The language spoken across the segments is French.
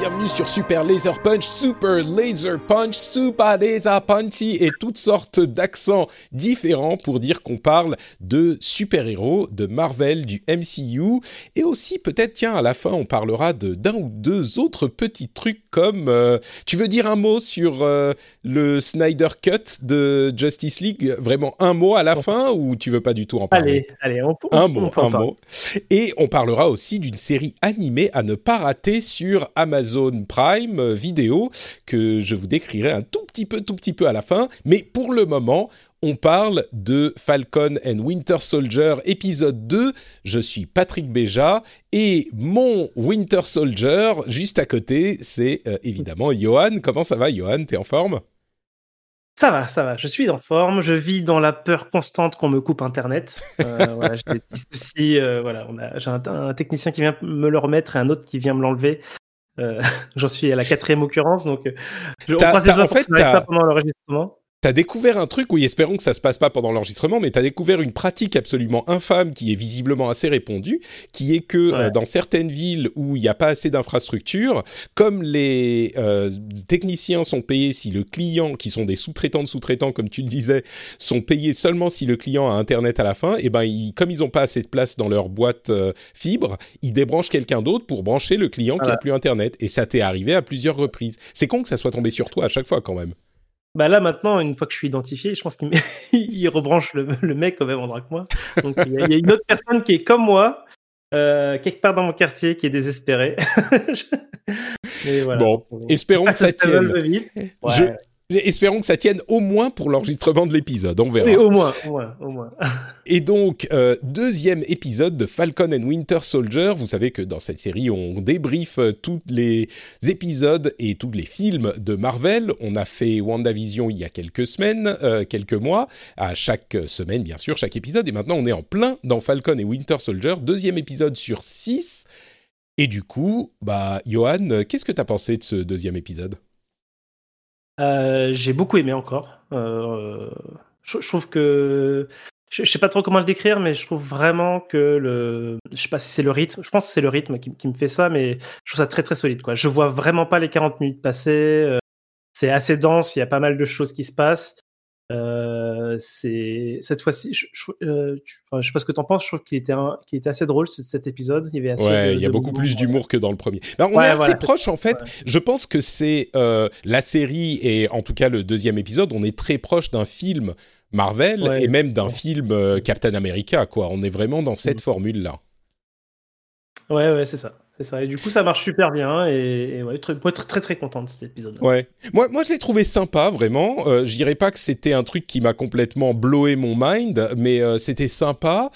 Bienvenue sur Super Laser Punch, Super Laser Punch, Super Laser Punchy et toutes sortes d'accents différents pour dire qu'on parle de super-héros, de Marvel, du MCU et aussi peut-être, tiens, à la fin on parlera de d'un ou deux autres petits trucs comme, euh, tu veux dire un mot sur euh, le Snyder Cut de Justice League, vraiment un mot à la fin ou tu veux pas du tout en parler? Allez, allez, on, on- un mot, un mot. Et on parlera aussi d'une série animée à ne pas rater sur Amazon Prime Vidéo que je vous décrirai un tout petit peu, tout petit peu à la fin. Mais pour le moment, on parle de Falcon and Winter Soldier épisode 2. Je suis Patrick Béja et mon Winter Soldier juste à côté, c'est euh, évidemment Johan. Comment ça va, Johan? T'es en forme? Ça va, ça va. Je suis en forme. Je vis dans la peur constante qu'on me coupe Internet. Euh, voilà, j'ai des petits soucis. euh, voilà, j'ai un technicien qui vient me le remettre et un autre qui vient me l'enlever. Euh, J'en suis à la quatrième occurrence, donc euh, je, on en fait, pas pendant l'enregistrement. T'as découvert un truc, oui, espérons que ça se passe pas pendant l'enregistrement, mais t'as découvert une pratique absolument infâme qui est visiblement assez répandue, qui est que Ouais. euh, dans certaines villes où il n'y a pas assez d'infrastructures, comme les euh, techniciens sont payés si le client, qui sont des sous-traitants de sous-traitants, comme tu le disais, sont payés seulement si le client a Internet à la fin, et ben ils, comme ils n'ont pas assez de place dans leur boîte euh, fibre, ils débranchent quelqu'un d'autre pour brancher le client qui a Voilà. plus Internet. Et ça t'est arrivé à plusieurs reprises. C'est con que ça soit tombé sur toi à chaque fois quand même. Bah là maintenant, une fois que je suis identifié, je pense qu'il il rebranche le, le mec au même endroit que moi. Donc il y, a- il y a une autre personne qui est comme moi, euh, quelque part dans mon quartier, qui est désespérée. Voilà. Bon, espérons que ça tienne. vite. Ouais. Je- Espérons que ça tienne au moins pour l'enregistrement de l'épisode, on verra. Oui, au moins, au moins, au moins. Et donc, euh, deuxième épisode de Falcon and Winter Soldier. Vous savez que dans cette série, on débriefe euh, tous les épisodes et tous les films de Marvel. On a fait WandaVision il y a quelques semaines, euh, quelques mois, à chaque semaine, bien sûr, chaque épisode. Et maintenant, on est en plein dans Falcon et Winter Soldier, deuxième épisode sur six. Et du coup, bah, Johan, qu'est-ce que tu as pensé de ce deuxième épisode? Euh, j'ai beaucoup aimé encore. Euh, je, trouve que je, sais pas trop comment le décrire, mais je trouve vraiment que le, je sais pas si c'est le rythme. Je pense que c'est le rythme qui, qui me fait ça, mais je trouve ça très très solide. Quoi. Je vois vraiment pas les 40 minutes passer. euh, c'est assez dense. Il y a pas mal de choses qui se passent. Euh, c'est cette fois-ci. Je, je, euh, tu- enfin, je sais pas ce que t'en penses. Je trouve qu'il était, un- était assez drôle ce- cet épisode. Il y avait assez. Ouais, de- il y a beaucoup plus d'humour que dans le premier. Ben, on Ouais, est assez voilà. proche en fait. Ouais. Je pense que c'est euh, la série et en tout cas le deuxième épisode, on est très proche d'un film Marvel et même d'un film euh, Captain America quoi. On est vraiment dans cette Mm. formule là. Ouais, ouais, c'est ça. Et du coup, ça marche super bien. Et, et ouais, très, moi, très, très, content de cet épisode. Ouais. Moi, moi, je l'ai trouvé sympa, vraiment. Euh, je dirais pas que c'était un truc qui m'a complètement blowé mon mind, mais euh, c'était sympa.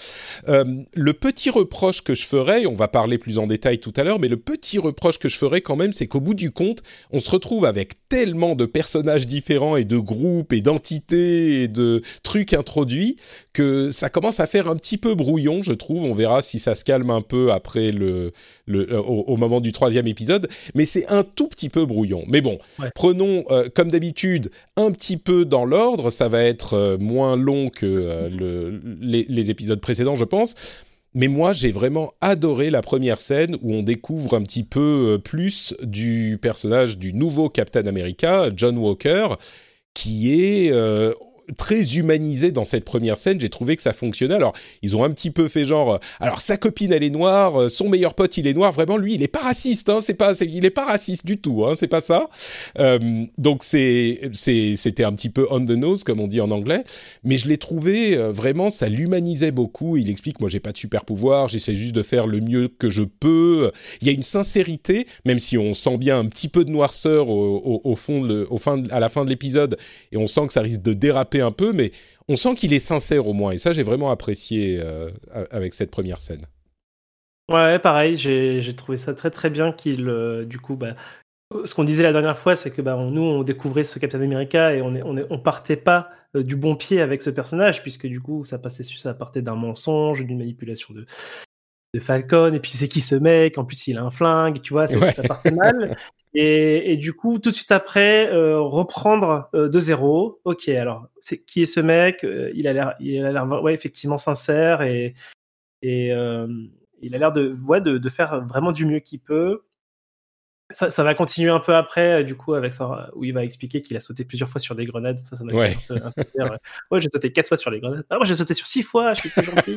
Euh, le petit reproche que je ferais, on va parler plus en détail tout à l'heure, mais le petit reproche que je ferais quand même, c'est qu'au bout du compte, on se retrouve avec tellement de personnages différents et de groupes et d'entités et de trucs introduits que ça commence à faire un petit peu brouillon, je trouve. On verra si ça se calme un peu après le, le euh, au, au moment du troisième épisode, mais c'est un tout petit peu brouillon. Mais bon, Ouais. prenons euh, comme d'habitude un petit peu dans l'ordre. Ça va être euh, moins long que le, les, les épisodes précédents, je pense. Mais moi, j'ai vraiment adoré la première scène où on découvre un petit peu plus du personnage du nouveau Captain America, John Walker, qui est euh, très humanisé dans cette première scène. J'ai trouvé que ça fonctionnait. Alors, ils ont un petit peu fait genre, euh, alors sa copine elle est noire, euh, son meilleur pote il est noir. Vraiment, lui, il est pas raciste. Hein, c'est pas, il est pas raciste du tout. Hein, c'est pas ça. Euh, donc c'est, c'était un petit peu on the nose comme on dit en anglais. Mais je l'ai trouvé vraiment, ça l'humanisait beaucoup. Il explique, moi j'ai pas de super pouvoir, j'essaie juste de faire le mieux que je peux. Il y a une sincérité, même si on sent bien un petit peu de noirceur au, fond, au fin, à la fin de l'épisode, et on sent que ça risque de déraper un peu, mais on sent qu'il est sincère au moins. Et ça, j'ai vraiment apprécié euh, avec cette première scène. Ouais, pareil, j'ai trouvé ça très très bien qu'il, euh, du coup, bah, ce qu'on disait la dernière fois, c'est que bah, nous, on découvrait ce Captain America et on, est, on, on partait pas euh, du bon pied avec ce personnage, puisque du coup, ça, passait, ça partait d'un mensonge, d'une manipulation de, de Falcon, et puis c'est qui ce mec En plus, il a un flingue, tu vois, ça partait mal. Et, du coup, tout de suite après, euh, reprendre euh, de zéro. Ok, alors, c'est qui est ce mec? Euh, Il a l'air, il a l'air, ouais, effectivement sincère et et il a l'air de, ouais, de, de, faire vraiment du mieux qu'il peut. Ça, ça, va continuer un peu après, du coup, avec ça, où il va expliquer qu'il a sauté plusieurs fois sur des grenades. Ça, ça m'a ouais. un peu, ouais, j'ai sauté quatre fois sur les grenades. Ah, moi, j'ai sauté sur six fois. Je suis plus gentil.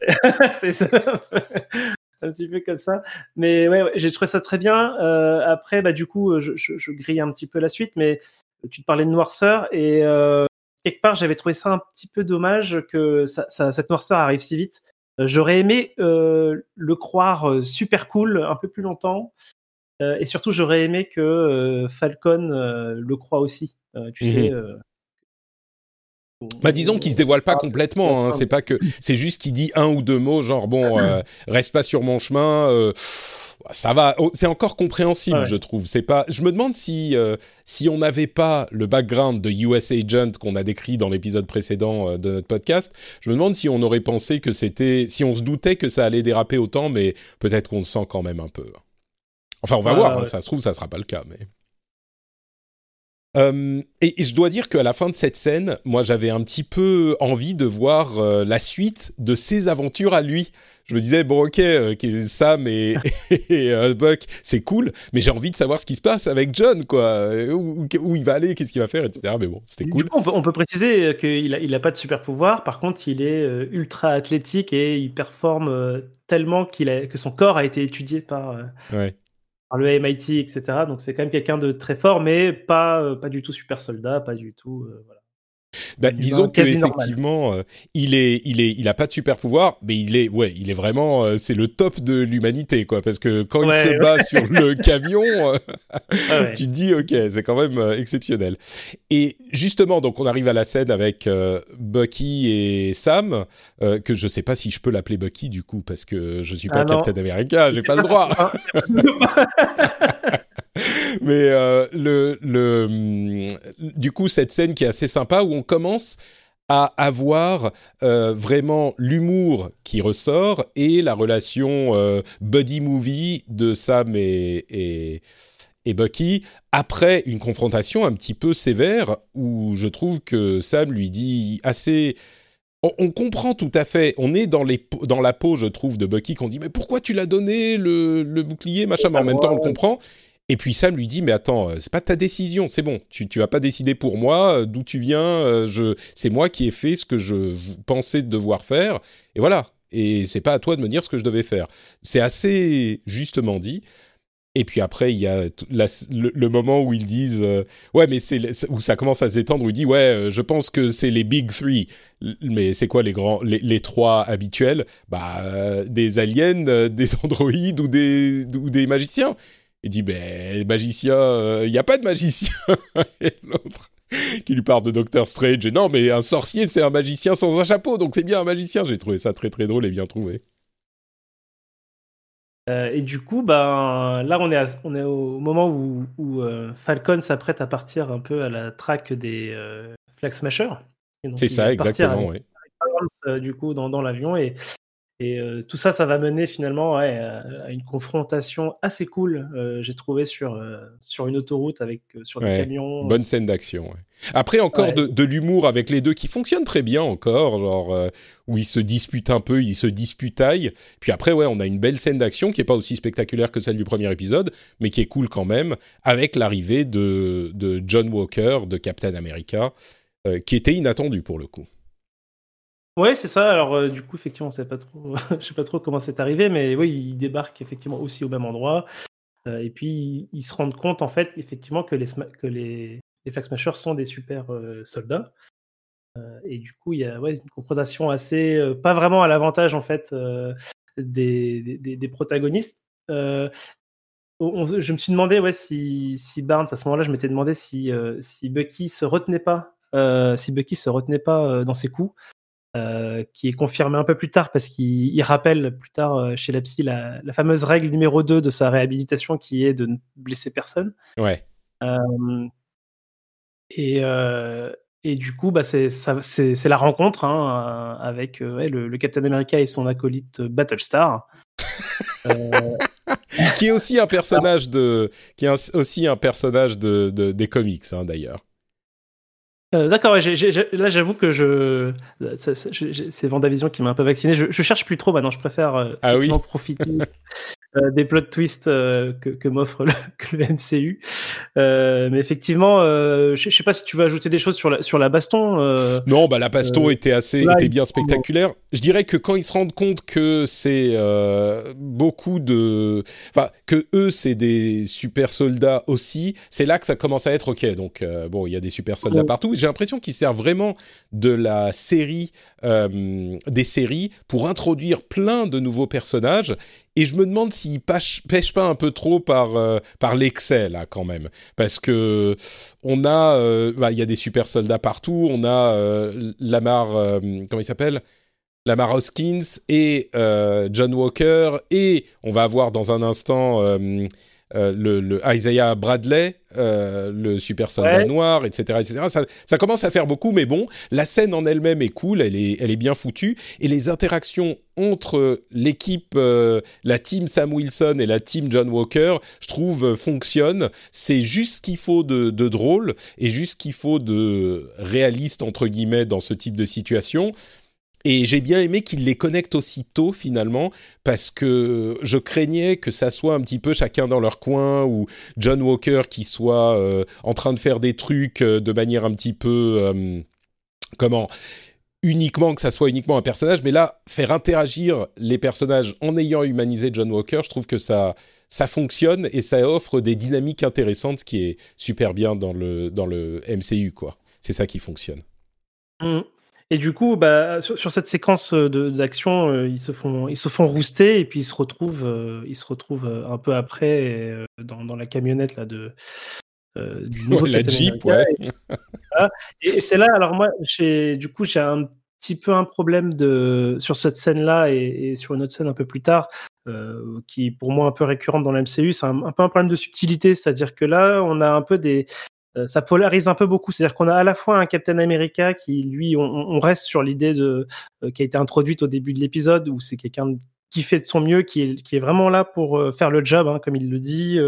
c'est ça un petit peu comme ça. Mais ouais, j'ai trouvé ça très bien. Euh, après, bah, du coup, je, je, grille un petit peu la suite, mais tu te parlais de noirceur et euh, quelque part, j'avais trouvé ça un petit peu dommage que ça, cette noirceur arrive si vite. Euh, j'aurais aimé le croire super cool un peu plus longtemps. et surtout, j'aurais aimé que Falcon le croit aussi. tu sais, mhm. Bah disons qu'il se dévoile pas complètement. Hein, c'est pas que c'est juste qu'il dit un ou deux mots, genre bon, euh, reste pas sur mon chemin. Euh, ça va, oh, c'est encore compréhensible, je trouve. C'est pas. Je me demande si euh, si on n'avait pas le background de US Agent qu'on a décrit dans l'épisode précédent de notre podcast, je me demande si on aurait pensé que c'était, si on se doutait que ça allait déraper autant, mais peut-être qu'on le sent quand même un peu. Enfin, on va voir. Hein, ça se trouve, ça sera pas le cas, mais. Euh, et, je dois dire qu'à la fin de cette scène, moi j'avais un petit peu envie de voir euh, la suite de ses aventures à lui. Je me disais, bon ok, euh, Sam et, Buck, c'est cool, mais j'ai envie de savoir ce qui se passe avec John, quoi. Où, il va aller, qu'est-ce qu'il va faire, etc. Mais bon, c'était cool. on, peut, préciser qu'il n'a il a pas de super pouvoir, par contre il est ultra athlétique et il performe tellement qu'il a, que son corps a été étudié par... Ouais par le MIT, etc. Donc c'est quand même quelqu'un de très fort, mais pas, euh, pas du tout super soldat, pas du tout. Euh. Bah, disons qu'effectivement, euh, il est, il est, il a pas de super pouvoir, mais il est, ouais, il est vraiment, euh, c'est le top de l'humanité, quoi. Parce que quand il se bat sur le camion, euh, tu te dis, ok, c'est quand même exceptionnel. Et justement, donc on arrive à la scène avec Bucky et Sam, que je sais pas si je peux l'appeler Bucky du coup, parce que je suis pas ah Captain America, j'ai pas le droit. Mais euh, le, le, mm, du coup, cette scène qui est assez sympa où on commence à avoir euh, vraiment l'humour qui ressort et la relation euh, buddy movie de Sam et, et, et, Bucky après une confrontation un petit peu sévère où je trouve que Sam lui dit assez on, comprend tout à fait. On est dans, les, dans la peau, je trouve, de Bucky qu'on dit mais pourquoi tu l'as donné le, le bouclier machin. Mais en même temps, on le comprend. Et puis Sam lui dit mais attends, euh, c'est pas ta décision, c'est bon, tu tu vas pas décider pour moi, euh, d'où tu viens, euh, je c'est moi qui ai fait ce que je pensais devoir faire et voilà. Et c'est pas à toi de me dire ce que je devais faire. C'est assez justement dit. Et puis après, il y a le, moment où ils disent ouais, mais c'est où ça commence à s'étendre. Où il dit ouais, je pense que c'est les big three. Mais c'est quoi les grands, les, les trois habituels? Bah des aliens, des androïdes ou des ou des magiciens. Il dit, ben, magicien, il euh, n'y a pas de magicien. et l'autre qui lui parle de Doctor Strange. Et non, mais un sorcier, c'est un magicien sans un chapeau, donc c'est bien un magicien. J'ai trouvé ça très très drôle et bien trouvé. Euh, et du coup, ben, là, on est, on est au moment où, où euh, Falcon s'apprête à partir un peu à la traque des Flag Smashers. C'est ça, exactement, oui. Du coup, dans, dans l'avion. Et et tout ça, ça va mener finalement à une confrontation assez cool, j'ai trouvé, sur, sur une autoroute avec sur des camions. Bonne scène d'action. Après, encore de, de l'humour avec les deux qui fonctionne très bien encore, genre où ils se disputent un peu, ils se disputaillent. Puis après, ouais, on a une belle scène d'action qui est pas aussi spectaculaire que celle du premier épisode, mais qui est cool quand même, avec l'arrivée de, de John Walker, de Captain America. qui était inattendu pour le coup. Ouais, c'est ça. Alors, du coup, effectivement, on sait pas trop, sais pas trop comment c'est arrivé, mais oui, ils débarquent effectivement aussi au même endroit. et puis, ils, se rendent compte, en fait, effectivement, que les, que les, les Flag sont des super soldats. et du coup, il y a une confrontation assez, pas vraiment à l'avantage, en fait, des, protagonistes. je me suis demandé ouais, si, si Barnes, à ce moment-là, je m'étais demandé si, si Bucky se retenait pas, si Bucky se retenait pas dans ses coups. Euh, qui est confirmé un peu plus tard parce qu'il rappelle plus tard euh, chez la psy la, fameuse règle numéro 2 de sa réhabilitation qui est de ne blesser personne. Ouais. Euh, et, et du coup, bah, c'est la rencontre hein, avec le, le, Captain America et son acolyte Battlestar. qui est aussi un personnage de, qui est aussi un personnage de, des comics hein, d'ailleurs. Euh, d'accord, là j'avoue que je. C'est Vendavision qui m'a un peu vacciné. Je, je, cherche plus trop maintenant, je préfère euh, ah oui profiter euh, des plot twists euh, que, que m'offre le, le, MCU. Euh, mais effectivement, je, je sais pas si tu veux ajouter des choses sur la, sur la baston. non, bah la baston était assez, était bien spectaculaire. Je dirais que quand ils se rendent compte que c'est beaucoup de, enfin que eux c'est des super soldats aussi, c'est là que ça commence à être ok. Donc bon, il y a des super soldats partout. J'ai l'impression qu'ils servent vraiment de la série, des séries pour introduire plein de nouveaux personnages et je me demande s'il pêche, pêche pas un peu trop par, euh, par l'excès, là, quand même. Parce que on a... Euh, bah, y a des super soldats partout. On a euh, Lamar... comment il s'appelle? Lamar Hoskins et John Walker. Et on va avoir dans un instant... le, le, Isaiah Bradley, le super soldat noir, etc., etc. Ça, ça, commence à faire beaucoup, mais bon, la scène en elle-même est cool, elle est, elle est bien foutue, et les interactions entre l'équipe, euh, la team Sam Wilson et la team John Walker, je trouve, euh, fonctionne. C'est juste ce qu'il faut de, de, drôle et juste ce qu'il faut de réaliste, entre guillemets, dans ce type de situation. Et j'ai bien aimé qu'il les connecte aussitôt finalement, parce que je craignais que ça soit un petit peu chacun dans leur coin, ou John Walker qui soit euh, en train de faire des trucs de manière un petit peu... comment uniquement que ça soit uniquement un personnage, mais là, faire interagir les personnages en ayant humanisé John Walker, je trouve que ça, ça fonctionne et ça offre des dynamiques intéressantes, ce qui est super bien dans le, dans le MCU, quoi. C'est ça qui fonctionne. Mmh. Et du coup, bah, sur, cette séquence d'action, euh, ils se font ils se font rouster et puis ils se retrouvent euh, ils se retrouvent euh, un peu après dans, dans, la camionnette là de du nouveau la Jeep, ouais. Et, c'est là, alors moi, du coup, j'ai un petit peu un problème de, sur cette scène-là et, sur une autre scène un peu plus tard, euh, qui est pour moi un peu récurrente dans l'MCU, c'est un, peu un problème de subtilité, c'est-à-dire que là, on a un peu des. Euh, ça polarise un peu beaucoup, c'est-à-dire qu'on a à la fois un Captain America qui, lui, on, reste sur l'idée de euh, qui a été introduite au début de l'épisode, où c'est quelqu'un qui fait de son mieux, qui est, vraiment là pour euh, faire le job, hein, comme il le dit.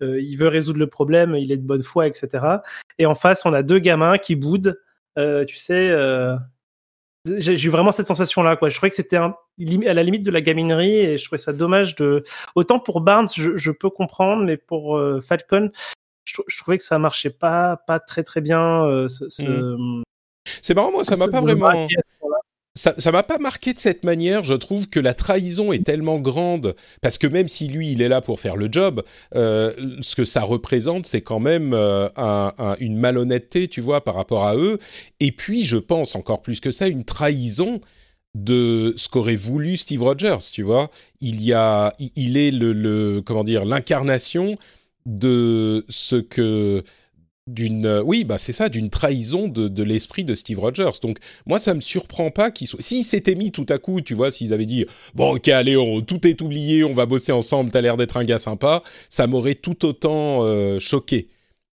Il veut résoudre le problème, il est de bonne foi, etc. Et en face, on a deux gamins qui boudent. tu sais, j'ai eu vraiment cette sensation-là. Je trouvais que c'était à la limite de la gaminerie et je trouvais ça dommage. Autant pour Barnes, je, peux comprendre, mais pour Falcon, je, trouvais que ça marchait pas, pas très très bien. Ce, mmh. C'est marrant, moi, ça m'a pas vraiment ça ça m'a pas marqué de cette manière. Je trouve que la trahison est tellement grande parce que même si lui il est là pour faire le job, euh, ce que ça représente c'est quand même euh, une malhonnêteté, tu vois, par rapport à eux. Et puis je pense encore plus que ça une trahison de ce qu'aurait voulu Steve Rogers, tu vois. Il y a, il est le, le comment dire l'incarnation de ce que d'une euh, oui bah c'est ça d'une trahison de, l'esprit de Steve Rogers. Donc moi ça me surprend pas qu'il soit s'ils s'étaient mis tout à coup tu vois s'ils avaient dit bon ok allez tout est oublié on va bosser ensemble t'as l'air d'être un gars sympa ça m'aurait tout autant euh, choqué.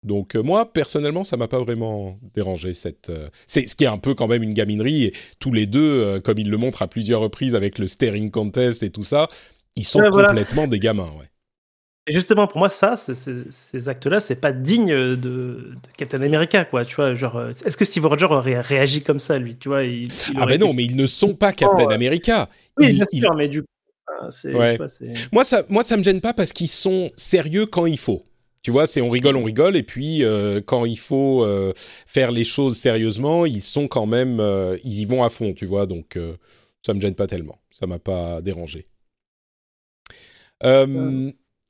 Donc euh, moi personnellement ça m'a pas vraiment dérangé cette c'est ce qui est un peu quand même une gaminerie et tous les deux comme ils le montrent à plusieurs reprises avec le staring contest et tout ça ils sont complètement des gamins ouais justement, pour moi, ça, ces actes-là, c'est pas digne de, de, Captain America, quoi. Tu vois, genre, est-ce que Steve Rogers aurait réagi comme ça, lui Tu vois Ah ben non, mais ils ne sont pas Captain America. Oui, bien sûr, mais du coup, moi, ça, moi, ça me gêne pas parce qu'ils sont sérieux quand il faut. Tu vois, c'est on rigole, on rigole, et puis euh, quand il faut euh, faire les choses sérieusement, ils sont quand même, euh, ils y vont à fond, tu vois. Donc ça me gêne pas tellement, ça m'a pas dérangé.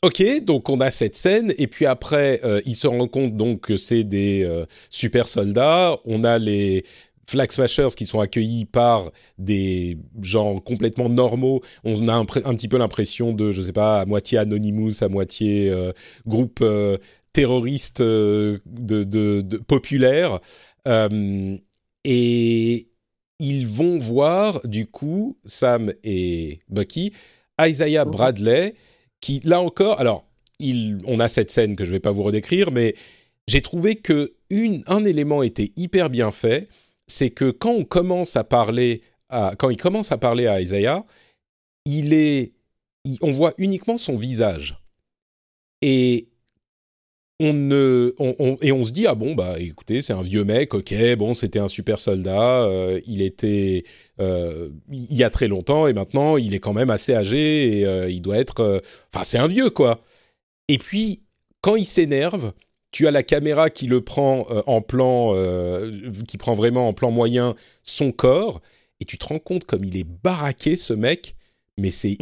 Ok, donc on a cette scène, et puis après, il se rend compte donc que c'est des super soldats. On a les Flag Smashers qui sont accueillis par des gens complètement normaux. On a un, petit peu l'impression de, je sais pas, à moitié Anonymous, à moitié euh, groupe euh, terroriste euh, de, de, populaire. et ils vont voir, du coup, Sam et Bucky, Isaiah Bradley, qui, là encore, alors, on a cette scène que je vais pas vous redécrire, mais j'ai trouvé que un élément était hyper bien fait c'est que quand on commence à parler à, quand il commence à parler à Isaiah, il est, on voit uniquement son visage. Et on et on se dit ah bon bah écoutez c'est un vieux mec ok bon c'était un super soldat euh, il était euh, il y a très longtemps et maintenant il est quand même assez âgé et euh, il doit être enfin c'est un vieux quoi. Et puis quand il s'énerve tu as la caméra qui le prend en plan, qui prend vraiment en plan moyen son corps, et tu te rends compte comme il est baraqué ce mec, mais c'est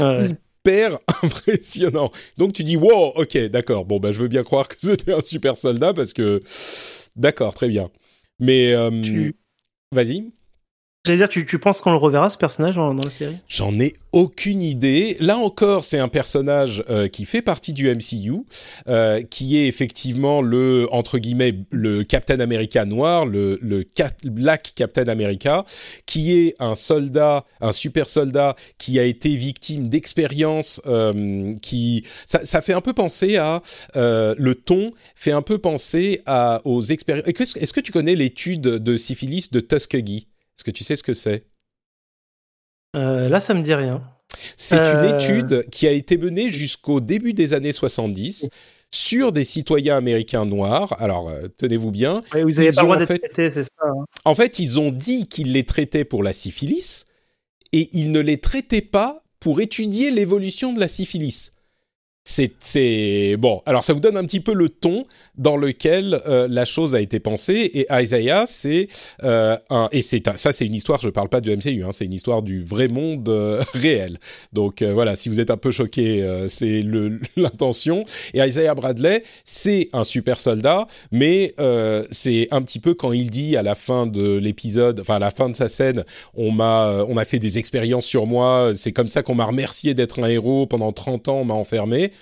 hyper impressionnant. Donc tu dis wow, ok, d'accord, bon bah je veux bien croire que c'était un super soldat parce que d'accord, très bien. Mais euh, vas-y. J'allais dire, tu, tu penses qu'on le reverra ce personnage dans, dans la série? J'en ai aucune idée. Là encore, c'est un personnage euh, qui fait partie du MCU, euh, qui est effectivement le entre guillemets le Captain America noir, le, le Black Captain America, qui est un soldat, un super soldat qui a été victime d'expériences euh, qui ça, ça, fait un peu penser à euh, le ton fait un peu penser à aux expériences. Est-ce que tu connais l'étude de syphilis de Tuskegee? Est-ce que tu sais ce que c'est euh, Là, ça me dit rien. C'est une euh. étude qui a été menée jusqu'au début des années 70 sur des citoyens américains noirs. Alors, euh, tenez-vous bien. Oui, vous n'avez pas le droit d'être traité, c'est ça. Hein. En fait, ils ont dit qu'ils les traitaient pour la syphilis et ils ne les traitaient pas pour étudier l'évolution de la syphilis c'est bon. Alors ça vous donne un petit peu le ton dans lequel euh, la chose a été pensée. Et Isaiah, c'est euh, un et c'est ça, c'est une histoire. Je parle pas du MCU, hein, c'est une histoire du vrai monde euh, réel. Donc voilà, si vous êtes un peu choqué, c'est l'intention. Et Isaiah Bradley, c'est un super soldat, mais c'est un petit peu quand il dit à la fin de l'épisode, enfin à la fin de sa scène, on m'a, on a fait des expériences sur moi. C'est comme ça qu'on m'a remercié d'être un héros pendant 30 ans, on m'a enfermé.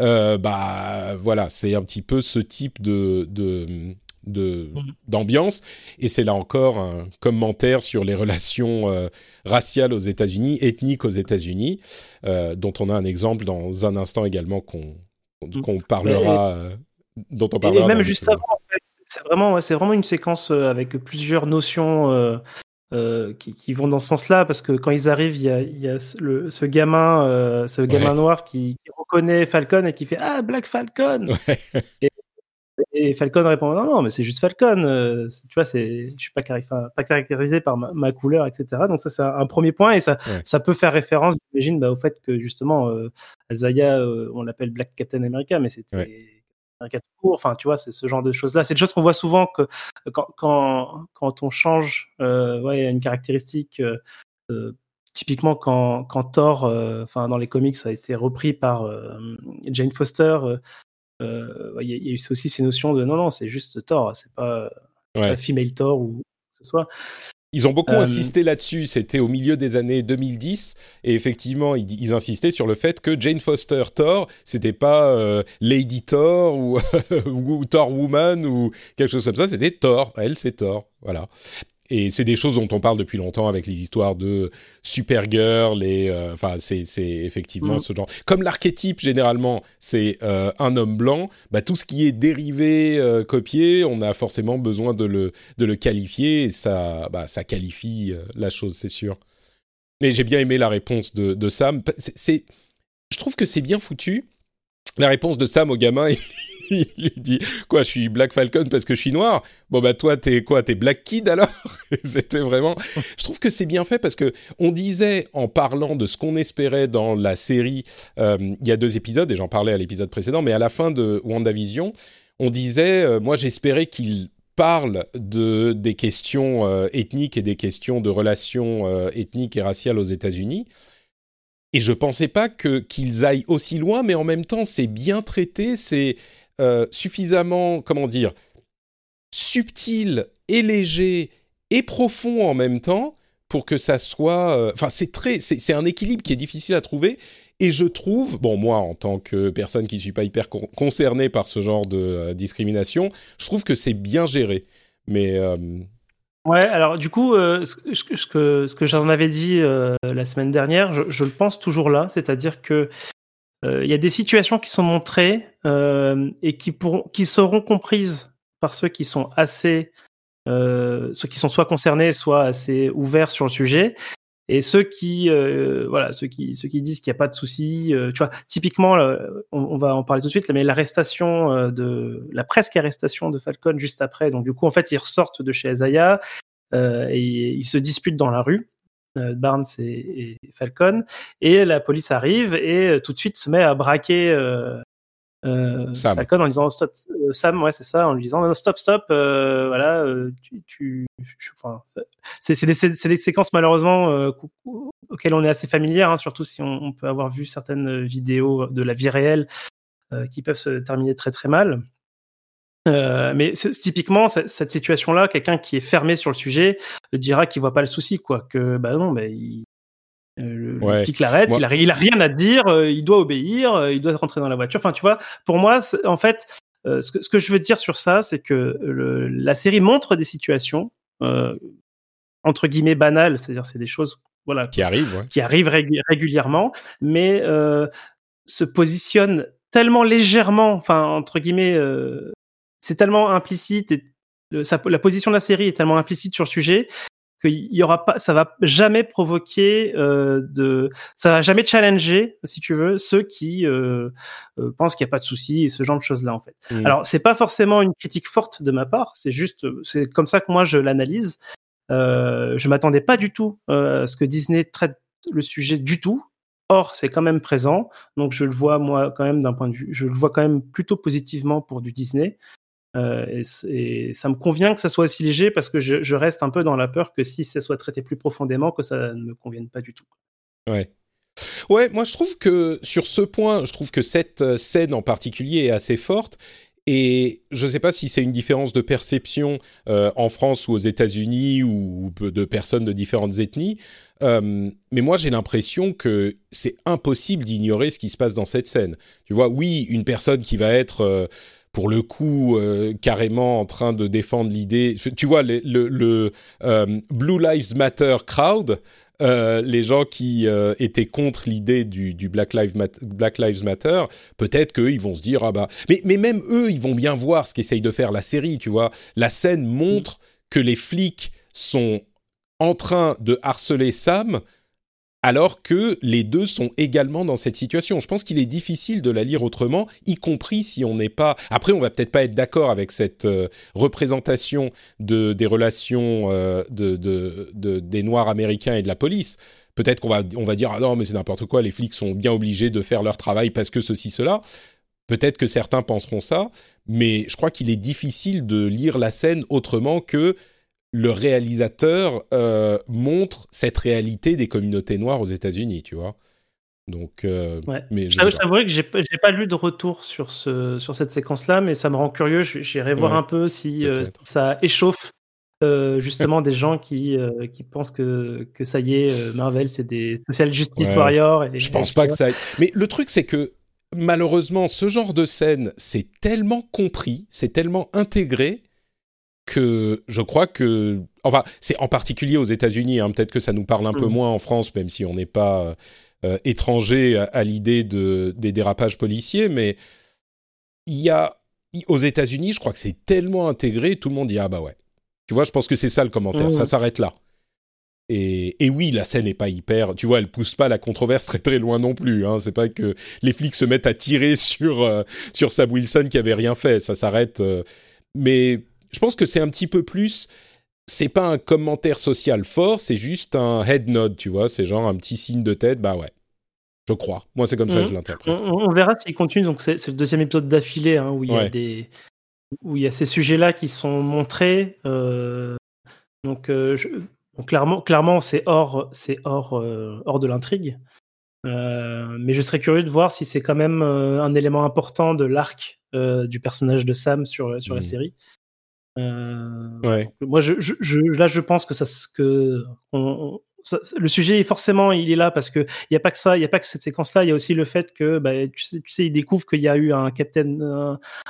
Euh, bah voilà, c'est un petit peu ce type de, de mhm. d'ambiance et c'est là encore un commentaire sur les relations euh, raciales aux États-Unis, ethniques aux États-Unis, euh, dont on a un exemple dans un instant également qu'on mhm. qu'on parlera, dont on parlera. Et même juste avant, c'est vraiment c'est vraiment une séquence avec plusieurs notions. Qui, vont dans ce sens-là parce que quand ils arrivent, il y a, il y a ce gamin, ce gamin noir qui, connaît Falcon et qui fait Ah, Black Falcon et, Falcon répond Non, non, mais c'est juste Falcon. Euh, tu vois, je suis pas, pas caractérisé par ma, couleur, etc. Donc, ça, c'est un, premier point et ça, ça peut faire référence, j'imagine, bah, au fait que justement, euh, Zaya, euh, on l'appelle Black Captain America, mais c'était. Un cas court, enfin, tu vois, c'est ce genre de choses-là. C'est des choses qu'on voit souvent que quand, quand, quand on change ouais, une caractéristique typiquement quand, quand Thor, euh, enfin dans les comics, a été repris par euh, Jane Foster, euh, il y, a eu aussi ces notions de non, non, c'est juste Thor, c'est pas, female Thor ou que ce soit. Ils ont beaucoup insisté là-dessus, c'était au milieu des années 2010, et effectivement, ils, insistaient sur le fait que Jane Foster Thor, c'était pas Lady Thor ou, ou, Thor Woman ou quelque chose comme ça, c'était Thor, elle c'est Thor, voilà et c'est des choses dont on parle depuis longtemps avec les histoires de Supergirl et euh, enfin c'est c'est effectivement mm. ce genre. Comme l'archétype généralement c'est euh, un homme blanc bah tout ce qui est dérivé euh, copié on a forcément besoin de le de le qualifier et ça bah ça qualifie la chose c'est sûr. Mais j'ai bien aimé la réponse de, de Sam. C'est je trouve que c'est bien foutu la réponse de Sam au gamin il lui dit quoi, je suis Black Falcon parce que je suis noir? Bon bah toi t'es quoi, t'es Black Kid alors? C'était vraiment. Je trouve que c'est bien fait parce que on disait en parlant de ce qu'on espérait dans la série, euh, il y a deux épisodes et j'en parlais à l'épisode précédent, mais à la fin de WandaVision, on disait, euh, moi j'espérais qu'il parle de des questions euh, ethniques et des questions de relations ethniques et raciales aux États-Unis. Et je pensais pas que qu'ils aillent aussi loin, mais en même temps, c'est bien traité, c'est euh, suffisamment, comment dire, subtil et léger et profond en même temps pour que ça soit. Euh, enfin, c'est très, c'est un équilibre qui est difficile à trouver. Et je trouve, bon, moi, en tant que personne qui ne suis pas hyper concernée par ce genre de euh, discrimination, je trouve que c'est bien géré. Mais Ouais, alors du coup, ce, que, j'en avais dit la semaine dernière, je, le pense toujours là, c'est-à-dire que il y a des situations qui sont montrées et qui, pourront, qui seront comprises par ceux qui sont assez, ceux qui sont soit concernés, soit assez ouverts sur le sujet, et ceux qui, voilà, ceux qui, ceux qui disent qu'il n'y a pas de souci, tu vois, typiquement, on, va en parler tout de suite, mais l'arrestation de, la presque arrestation de Falcon juste après. Donc du coup, en fait, ils ressortent de chez Azaya et ils se disputent dans la rue. Barnes et, Falcon et la police arrive et tout de suite se met à braquer euh, Falcon en disant stop Sam ouais c'est ça en lui disant stop stop voilà tu, tu enfin, c'est des, des, séquences malheureusement auxquelles on est assez familier hein, surtout si on, on, peut avoir vu certaines vidéos de la vie réelle qui peuvent se terminer très très mal euh, mais typiquement, cette situation-là, quelqu'un qui est fermé sur le sujet dira qu'il voit pas le souci, quoi. Que bah non, mais il, euh, le, flic l'arrête, il, a, il a rien à dire, euh, il doit obéir, il doit rentrer dans la voiture. Enfin, tu vois, pour moi, en fait, ce que, ce, que, je veux dire sur ça, c'est que le, la série montre des situations entre guillemets banales, c'est-à-dire c'est des choses voilà qui arrivent, qui arrivent régulièrement, mais se positionne tellement légèrement, enfin entre guillemets c'est tellement implicite et la position de la série est tellement implicite sur le sujet qu'il y aura pas, ça va jamais provoquer euh, de, ça va jamais challenger, si tu veux, ceux qui euh, euh, pensent qu'il n'y a pas de souci et ce genre de choses là en fait. Mmh. Alors c'est pas forcément une critique forte de ma part, c'est juste, c'est comme ça que moi je l'analyse. je m'attendais pas du tout à ce que Disney traite le sujet du tout. Or, c'est quand même présent, donc je le vois moi quand même d'un point de vue, je le vois quand même plutôt positivement pour du Disney. Euh, et, ça me convient que ça soit aussi léger parce que je, reste un peu dans la peur que si ça soit traité plus profondément, que ça ne me convienne pas du tout. Ouais. Ouais, moi je trouve que sur ce point, je trouve que cette euh, scène en particulier est assez forte. Et je ne sais pas si c'est une différence de perception euh, en France ou aux États-Unis ou de personnes de différentes ethnies, mais moi j'ai l'impression que c'est impossible d'ignorer ce qui se passe dans cette scène. Tu vois, oui, une personne qui va être pour le coup euh, carrément en train de défendre l'idée. Tu vois, le, euh, Blue Lives Matter crowd, euh, les gens qui étaient contre l'idée du, Black, Lives Matter, peut-être qu'ils vont se dire ah bah. Mais, mais même eux, ils vont bien voir ce qu'essaye de faire la série. Tu vois, la scène montre que les flics sont en train de harceler Sam alors que les deux sont également dans cette situation. Je pense qu'il est difficile de la lire autrement, y compris si on n'est pas. Après, on va peut-être pas être d'accord avec cette euh, représentation de des relations euh, de, des Noirs américains et de la police. Peut-être qu'on va on va dire ah non mais c'est n'importe quoi, les flics sont bien obligés de faire leur travail parce que ceci cela. Peut-être que certains penseront ça, mais je crois qu'il est difficile de lire la scène autrement que le réalisateur euh, montre cette réalité des communautés noires aux États-Unis, tu vois. Donc, euh, mais je t'avouerai que j'ai pas lu de retour sur ce sur cette séquence-là, mais ça me rend curieux. J'irai voir un peu si euh, ça échauffe justement des gens qui qui pensent que que ça y est, Marvel c'est des social justice warriors. Et, je pense pas que ça. Mais le truc c'est que malheureusement, ce genre de scène, c'est tellement compris, c'est tellement intégré que je crois que, enfin, c'est en particulier aux États-Unis. Hein, peut-être que ça nous parle un peu mm. moins en France, même si on n'est pas euh, étranger à, l'idée de, des dérapages policiers. Mais il y a aux États-Unis, je crois que c'est tellement intégré, tout le monde dit ah bah ouais. Tu vois, je pense que c'est ça le commentaire. Ça mm. s'arrête là. et, et, oui, la scène n'est pas hyper. Tu vois, elle pousse pas la controverse très très loin non plus. Hein. C'est pas que les flics se mettent à tirer sur euh, sur Sam Wilson qui avait rien fait. Ça s'arrête. Euh. mais je pense que c'est un petit peu plus. C'est pas un commentaire social fort, c'est juste un head nod, tu vois. C'est genre un petit signe de tête. Bah ouais, je crois. Moi, c'est comme ça que je mhm. l'interprète. On, verra s'il continue. Donc, c'est le deuxième épisode d'affilée hein, où il y a des où il y a ces sujets-là qui sont montrés. Euh, donc, je, clairement, clairement c'est hors, c'est hors, euh, hors de l'intrigue. Euh, mais je serais curieux de voir si c'est quand même euh, un élément important de l'arc du personnage de Sam sur, sur la mmh. Série. Moi, je, je, là, je pense que ça, que le sujet est forcément il est là parce que il y a pas que ça, il y a pas que cette séquence-là, il y a aussi le fait que bah, tu, sais, tu sais, il découvre qu'il y a eu un capitaine,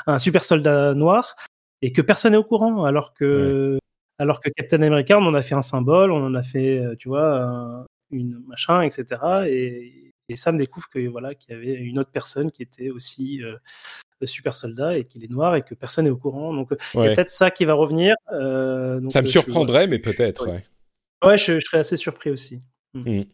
un, super soldat noir et que personne n'est au courant, alors que alors que Captain America, on en a fait un symbole, on en a fait, euh, tu vois, une machin, etc. Et, et Sam découvre que voilà qu'il y avait une autre personne qui était aussi euh, super soldat et qu'il est noir et que personne n'est au courant. Donc il y a peut-être ça qui va revenir. Euh, ça me surprendrait, mais peut-être. Ouais. Ouais, je, serais assez surpris aussi. Mm. Mm.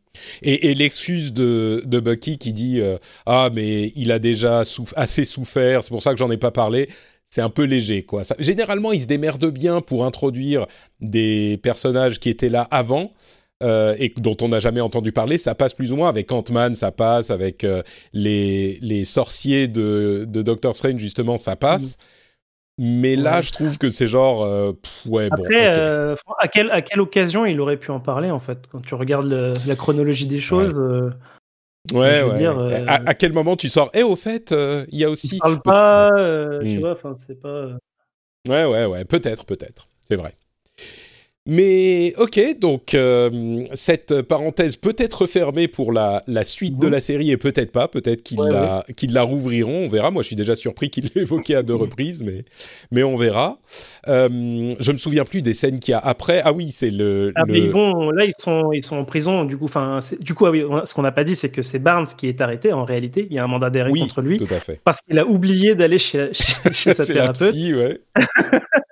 Et, et l'excuse de, de, Bucky qui dit ah mais il a déjà assez souffert, c'est pour ça que j'en ai pas parlé c'est un peu léger, quoi. généralement, ils se démerdent bien pour introduire des personnages qui étaient là avant. Euh, et dont on n'a jamais entendu parler, ça passe plus ou moins avec Ant-Man, ça passe avec euh, les, les sorciers de, de Doctor Strange, justement, ça passe. Mais là, je trouve que c'est genre, euh, ouais, Après, à, quelle, à quelle occasion il aurait pu en parler, en fait? Quand tu regardes la chronologie des choses, Ouais, ouais. Dire, euh, à, quel moment tu sors Et eh, au fait, euh, il y a aussi. parle pas, euh, tu hmm. vois, enfin, c'est pas. Ouais, ouais, ouais, peut-être, peut-être. C'est vrai. Mais ok, donc euh, cette parenthèse peut être fermée pour la, la suite de la série et peut-être pas. Peut-être qu'ils la, la rouvriront. On verra. Moi, je suis déjà surpris qu'ils l'aient évoqué à deux reprises, mais, mais on verra. Euh, je me souviens plus des scènes qu'il y a après. Ah oui, c'est le. Ah, Mais bon, là, ils sont, ils sont en prison. Du coup, enfin, du coup, ah oui, ce qu'on n'a pas dit, c'est que c'est Barnes qui est arrêté. En réalité, il y a un mandat d'arrêt contre lui. Tout à fait. Parce qu'il a oublié d'aller chez, chez, sa thérapeute. psy, ouais.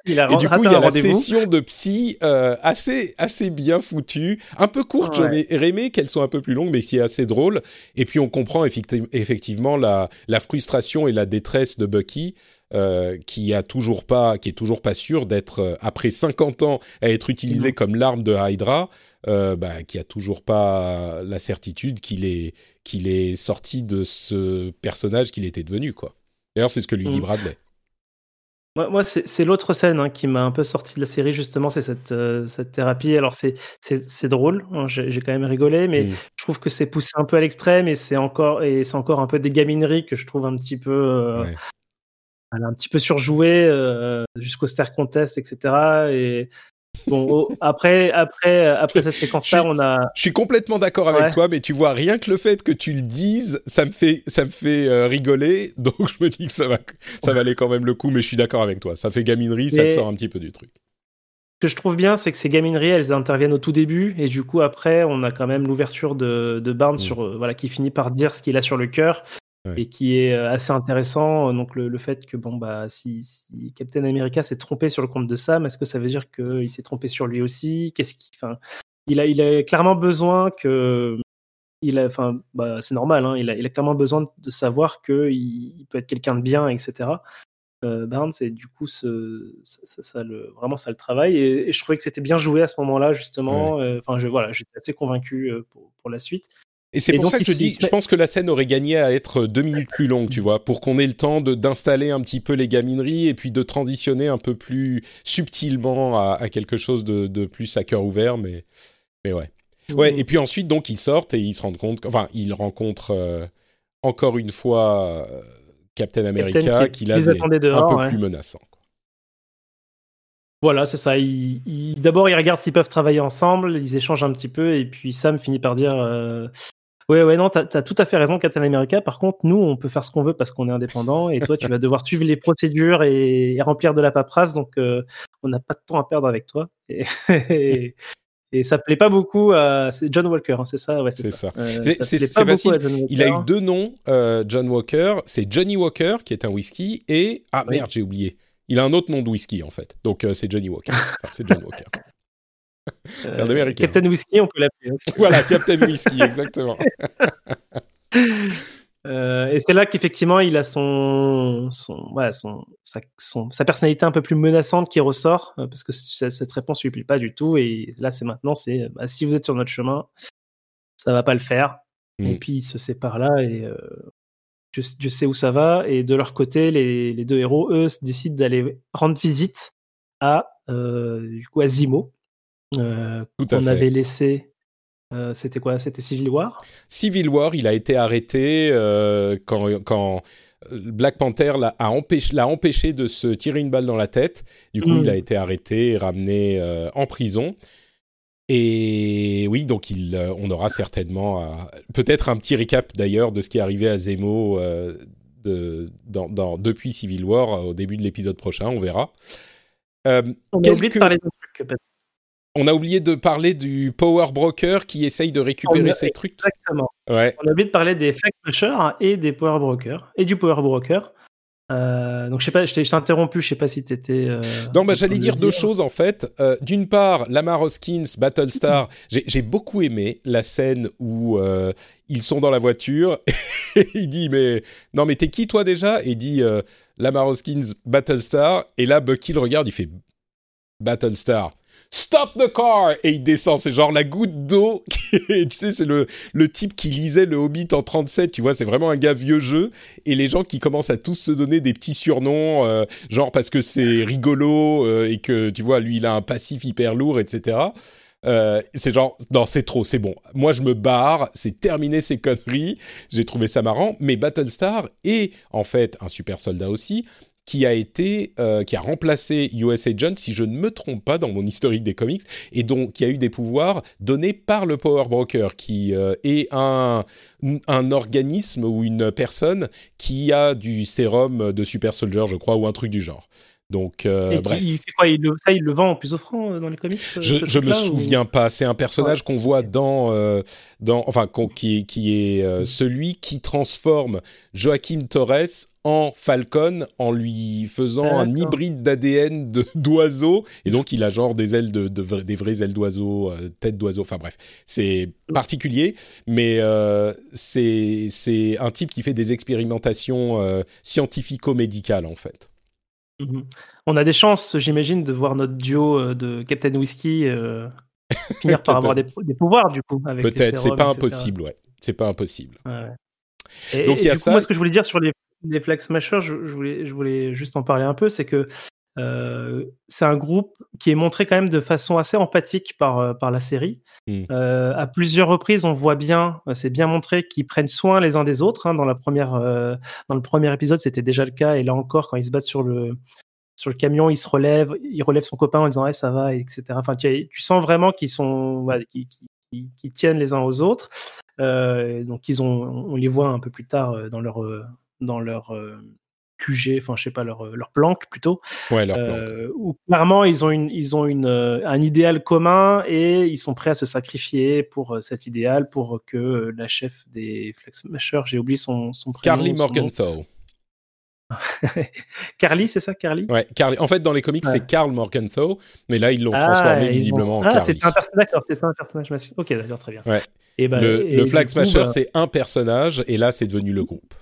Il a et du coup, il y a la session de psy euh, assez, assez bien foutue, un peu courte. J'aurais aimé qu'elle soit un peu plus longue, mais c'est assez drôle. Et puis, on comprend effectivement la, la frustration et la détresse de Bucky. Euh, qui a toujours pas, qui est toujours pas sûr d'être euh, après 50 ans à être utilisé mhm. comme l'arme de Hydra, bah, qui a toujours pas la certitude qu'il est qu'il est sorti de ce personnage qu'il était devenu quoi. D'ailleurs, c'est ce que lui dit mhm. Bradley. Moi, c'est l'autre scène hein, qui m'a un peu sorti de la série, justement, c'est cette, cette thérapie. Alors, c'est drôle, hein, j'ai quand même rigolé, mais mhm. je trouve que c'est poussé un peu à l'extrême et c'est encore, encore un peu des gamineries que je trouve un petit peu elle a un petit peu surjoué euh, jusqu'au Star Contest, etc. Et bon, après, après, après cette séquence-là, on a. Je suis complètement d'accord avec toi, mais tu vois, rien que le fait que tu le dises, ça me fait, ça me fait euh, rigoler. Donc je me dis que ça va, ça valait quand même le coup. Mais je suis d'accord avec toi. Ça fait gaminerie, ça te sort un petit peu du truc. Ce que je trouve bien, c'est que ces gamineries, elles interviennent au tout début, et du coup après, on a quand même l'ouverture de, de Barnes mm. sur, euh, voilà, qui finit par dire ce qu'il a sur le cœur, et qui est assez intéressant. Donc le, fait que bon bah si, Captain America s'est trompé sur le compte de Sam, est-ce que ça veut dire qu'il s'est trompé sur lui aussi? Qu'est-ce qui, enfin, il a il a clairement besoin que il a, enfin, bah, c'est normal, hein, il, a, il a clairement besoin de savoir qu'il il peut être quelqu'un de bien, etc. Euh, Barnes, et du coup, ce, ça, le, vraiment, ça le travaille. Et, je trouvais que c'était bien joué à ce moment-là, justement. Enfin, je, voilà, j'étais assez convaincu pour, pour, la suite. Et c'est pour ça que je dis, je pense que la scène aurait gagné à être deux minutes plus longue, tu vois, pour qu'on ait le temps d'installer un petit peu les gamineries et puis de transitionner un peu plus subtilement à, quelque chose de, de, plus à cœur ouvert, mais, mais ouais. Ouais, et puis ensuite, donc, ils sortent et ils se rendent compte, enfin, ils rencontrent euh, encore une fois euh, Captain America, qui, l'a un peu plus menaçant. Voilà, c'est ça. D'abord, ils regardent s'ils peuvent travailler ensemble, ils échangent un petit peu, et puis Sam finit par dire euh, Ouais, ouais, non, t'as as tout à fait raison, Captain America. Par contre, nous, on peut faire ce qu'on veut parce qu'on est indépendant, et toi, tu vas devoir suivre les procédures et, remplir de la paperasse, donc euh, on n'a pas de temps à perdre avec toi. Et, et, ça plaît pas beaucoup à John Walker, hein, c'est ça, ouais, c'est ça. Euh, c'est facile. Il a eu deux noms, euh, John Walker. C'est Johnny Walker qui est un whisky et ah merde, j'ai oublié. Il a un autre nom de whisky en fait. Donc c'est Johnny Walker. Enfin, c'est John Walker. C'est un américain. Captain Whisky, on peut l'appeler. hein. Voilà, Captain Whisky, exactement. Euh, et c'est là qu'effectivement, il a son, son, voilà, son, sa, son- sa personnalité un peu plus menaçante qui ressort, euh, parce que cette réponse lui plaît pas du tout. Et là, c'est maintenant, c'est bah, si vous êtes sur notre chemin, ça va pas le faire. Et Mm. puis ils se séparent là, et euh, Dieu, Dieu sait où ça va. Et de leur côté, les, les deux héros, eux, décident d'aller rendre visite à, euh, du coup, à Zimo, euh, qu'on avait laissé. euh, C'était quoi? C'était Civil War? Civil War, il a été arrêté euh, quand, quand Black Panther l'a a empêché, de se tirer une balle dans la tête. Du coup, il a été arrêté et ramené euh, en prison. Et oui, donc il, euh, on aura certainement peut-être un petit récap d'ailleurs de ce qui est arrivé à Zemo euh, de, dans, dans- depuis Civil War euh, au début de l'épisode prochain, on verra. Euh, On a Quelques- oublié de parler d'un truc. On a oublié de parler du Power Broker qui essaye de récupérer a- ses trucs. Exactement. Ouais. On a oublié de parler des Flag Smashers et des Power Brokers et du Power Broker. Euh, donc je sais pas, je t'ai interrompu, je sais pas si t'étais. Euh, Non, bah, j'allais dire deux choses en fait. Euh, D'une part, Lamar Hoskins, Battlestar, j'ai beaucoup aimé la scène où euh, ils sont dans la voiture et il dit mais non mais t'es qui toi déjà? Et il dit Lamar Hoskins, Battlestar et là Bucky le regarde, il fait Battlestar. Stop the car et il descend. C'est genre la goutte d'eau. tu sais, c'est le le type qui lisait le Hobbit en 37. Tu vois, c'est vraiment un gars vieux jeu. Et les gens qui commencent à tous se donner des petits surnoms, euh, genre parce que c'est rigolo euh, et que tu vois, lui, il a un passif hyper lourd, etc. Euh, c'est genre non c'est trop c'est bon moi je me barre c'est terminé ces conneries j'ai trouvé ça marrant mais Battlestar est en fait un super soldat aussi qui a été euh, qui a remplacé US Agent si je ne me trompe pas dans mon historique des comics et donc qui a eu des pouvoirs donnés par le Power Broker qui euh, est un un organisme ou une personne qui a du sérum de super soldier je crois ou un truc du genre donc euh, Et bref il fait quoi il le, Ça, il le vend au plus offrant euh, dans les comics euh, je, je me ou- souviens pas. C'est un personnage qu'on voit dans, euh, dans, enfin, qui, est- qui est euh, celui qui transforme Joaquin Torres en Falcon en lui faisant un hybride d'ADN d'oiseau. Et donc, il a genre des ailes de, des vraies ailes d'oiseau, tête d'oiseau. Enfin bref, c'est particulier, mais c'est c'est un type qui fait des expérimentations scientifico-médicales en fait. Mhm. On a des chances, j'imagine, de voir notre duo euh, de Captain Whisky euh, finir par avoir des, des pouvoirs du coup. Peut-être, c'est pas etc. impossible, ouais. C'est pas impossible. Ouais. Et, Donc, et il y a du coup, ça. moi, ce que je voulais dire sur les, les Flag Smashers, je, je voulais, je voulais juste en parler un peu, c'est que euh, c'est un groupe qui est montré quand même de façon assez empathique par, euh, par la série. Mm. Euh, à plusieurs reprises, on voit bien, c'est bien montré qu'ils prennent soin les uns des autres. hein. Dans, la première, euh, dans le premier épisode, c'était déjà le cas, et là encore, quand ils se battent sur le, sur le camion, ils se relèvent, il relève son copain en disant ouais, ça va, etc. Enfin, tu, tu sens vraiment qu'ils sont, voilà, tiennent les uns aux autres. Donc ils ont, on les voit un peu plus tard dans leur, dans leur QG, enfin je sais pas leur, euh, leur planque plutôt, Ouais, leur plan. euh, où clairement ils ont une, ils ont une, euh, un idéal commun et ils sont prêts à se sacrifier pour cet idéal, pour que la chef des Flex j'ai oublié son, son prénom, Carly. Morgenthau. Carly, c'est ça, Carly? Ouais, Carly. En fait, dans les comics, Ouais. c'est Carl Morgenthau, mais là, ils l'ont Ah, transformé ils ont- visiblement en Ah, Carly. c'était un personnage, d'accord, c'était un personnage masculin. Ok, d'accord, très bien. Ouais. Et ben, le, le Flag Smasher, bah, c'est un personnage, et là, c'est devenu le groupe.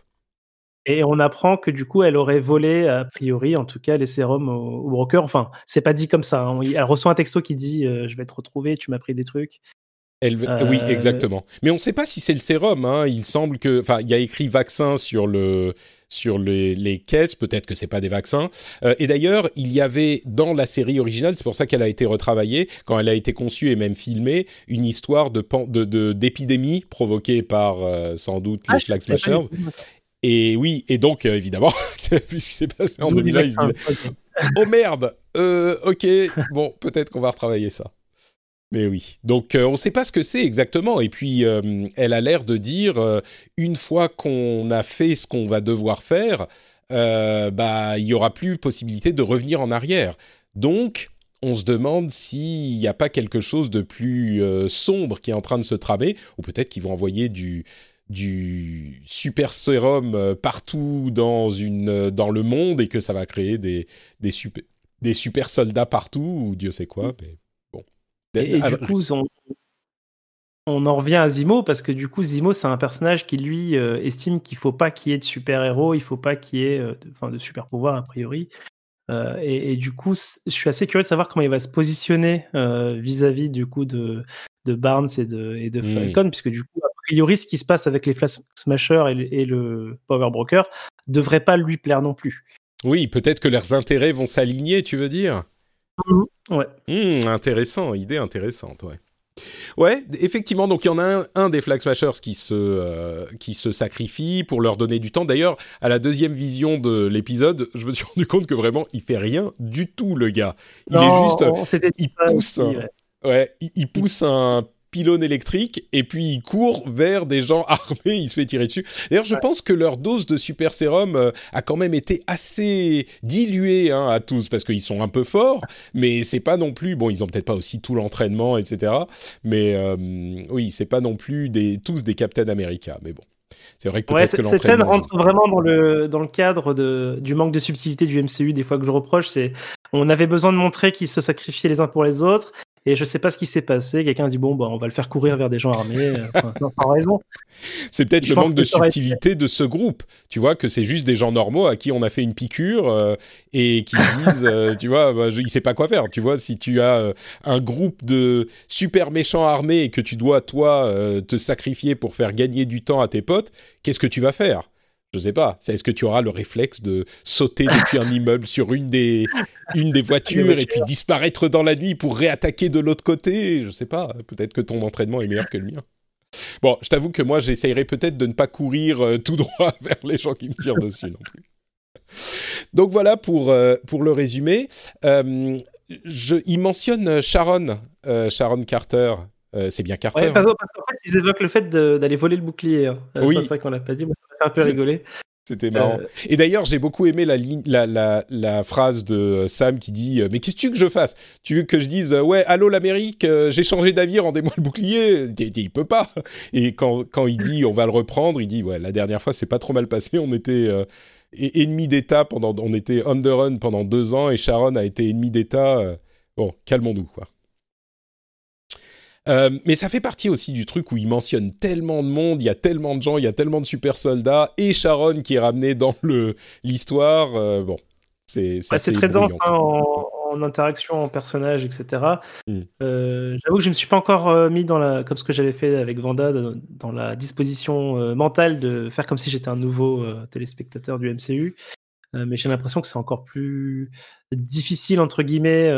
Et on apprend que du coup, elle aurait volé, a priori, en tout cas, les sérums au, au broker. Enfin, c'est pas dit comme ça. hein. Elle reçoit un texto qui dit euh, Je vais te retrouver, tu m'as pris des trucs. Elle- Euh, Oui, exactement. Mais on ne sait pas si c'est le sérum. Hein. Il semble que, enfin, il y a écrit vaccin sur le sur les, les caisses. Peut-être que c'est pas des vaccins. Euh, et d'ailleurs, il y avait dans la série originale, c'est pour ça qu'elle a été retravaillée quand elle a été conçue et même filmée, une histoire de pan- de de- d'épidémie provoquée par euh, sans doute les Ah, je Flag savais pas Smashers. Et oui, et donc euh, évidemment, vu ce qui s'est passé en D'où les 2001, ils se disaient oh merde, euh, ok, bon, peut-être qu'on va retravailler ça. Mais oui, donc euh, on ne sait pas ce que c'est exactement. Et puis, elle a l'air de dire, une fois qu'on a fait ce qu'on va devoir faire, bah, il y aura plus possibilité de revenir en arrière. Donc, on se demande s'il n'y a pas quelque chose de plus sombre qui est en train de se tramer, ou peut-être qu'ils vont envoyer du du super sérum euh, partout dans une euh, dans le monde et que ça va créer des des super des super soldats partout ou Dieu sait quoi mais bon Et, du coup, on, en revient à Zimo parce que du coup, Zimo, c'est un personnage qui lui estime qu'il faut pas qu'il y ait de super-héros, il faut pas qu'il y ait de, de super-pouvoirs a priori. Et, du coup, je suis assez curieux de savoir comment il va se positionner vis-à-vis du coup de, de Barnes et de, et de mmh. Falcon, puisque du coup, priori, ce qui se passe avec les Flash Smashers et, le Power Broker devrait pas lui plaire non plus. Oui, peut-être que leurs intérêts vont s'aligner, tu veux dire? Mmh, Ouais. Mmh, intéressant, idée intéressante, ouais. Ouais, effectivement, donc il y en a un, des Flag Smashers qui se, euh, qui se sacrifie pour leur donner du temps. D'ailleurs, à la deuxième vision de l'épisode, je me suis rendu compte que vraiment, il fait rien du tout, le gars. Il est juste... Il pousse... Ouais, il, pousse un pylône électrique et puis il court vers des gens armés, il se fait tirer dessus. D'ailleurs, je pense que leur dose de super sérum euh, a quand même été assez diluée hein, à tous parce qu'ils sont un peu forts, mais c'est pas non plus bon. Ils ont peut-être pas aussi tout l'entraînement, etc. Mais euh, oui, c'est pas non plus des tous des Captain America, mais bon. C'est vrai que peut-être que Cette scène rentre vraiment dans le, dans le cadre de, du manque de subtilité du MCU, des fois que je reproche. C'est on avait besoin de montrer qu'ils se sacrifiaient les uns pour les autres. Et je sais pas ce qui s'est passé. Quelqu'un dit bon, bah, on va le faire courir vers des gens armés, euh, sans raison. C'est peut-être le manque de subtilité de ce groupe. Tu vois que c'est juste des gens normaux à qui on a fait une piqûre euh, et qui disent, euh, tu vois, bah, je, il sait pas quoi faire. Tu vois, si tu as un groupe de super méchants armés et que tu dois toi te sacrifier pour faire gagner du temps à tes potes, qu'est-ce que tu vas faire? Je sais pas. Est-ce que tu auras le réflexe de sauter depuis un immeuble sur une des, une des voitures et puis disparaître dans la nuit pour réattaquer de l'autre côté? Je sais pas. Peut-être que ton entraînement est meilleur que le mien. Bon, je t'avoue que moi, j'essayerais peut-être de ne pas courir euh, tout droit vers les gens qui me tirent dessus non plus. Donc voilà pour, euh, pour le résumé. Euh, je, il mentionne Sharon, Sharon Carter. C'est bien Carter. Ouais, parce, qu'en fait, ils évoquent le fait d'aller voler le bouclier. Hein. oui. C'est ça qu'on l'a pas dit un peu rigolé. C'était marrant. Euh, Et d'ailleurs, j'ai beaucoup aimé la, ligne, la, la, la, phrase de Sam qui dit Mais qu'est-ce que tu veux que je fasse? Tu veux que je dise Ouais, allô l'Amérique, euh, j'ai changé d'avis, rendez-moi le bouclier il, il, peut pas. Et quand, quand il dit On va le reprendre, il dit Ouais, la dernière fois, c'est pas trop mal passé. On était euh, ennemis d'État pendant. On était pendant deux ans et Sharon a été ennemi d'État. bon, calmons-nous, quoi. Euh, mais ça fait partie aussi du truc où il mentionne tellement de monde, il y a tellement de gens, il y a tellement de super soldats, et Sharon qui est ramené dans l'histoire. Euh, bon, c'est c'est très dense hein, en, interaction, en personnage, etc. Hmm. Euh, j'avoue que je ne me suis pas encore mis dans la, comme ce que j'avais fait avec Vanda, dans la disposition mentale de faire comme si j'étais un nouveau téléspectateur du MCU. mais j'ai l'impression que c'est encore plus difficile entre guillemets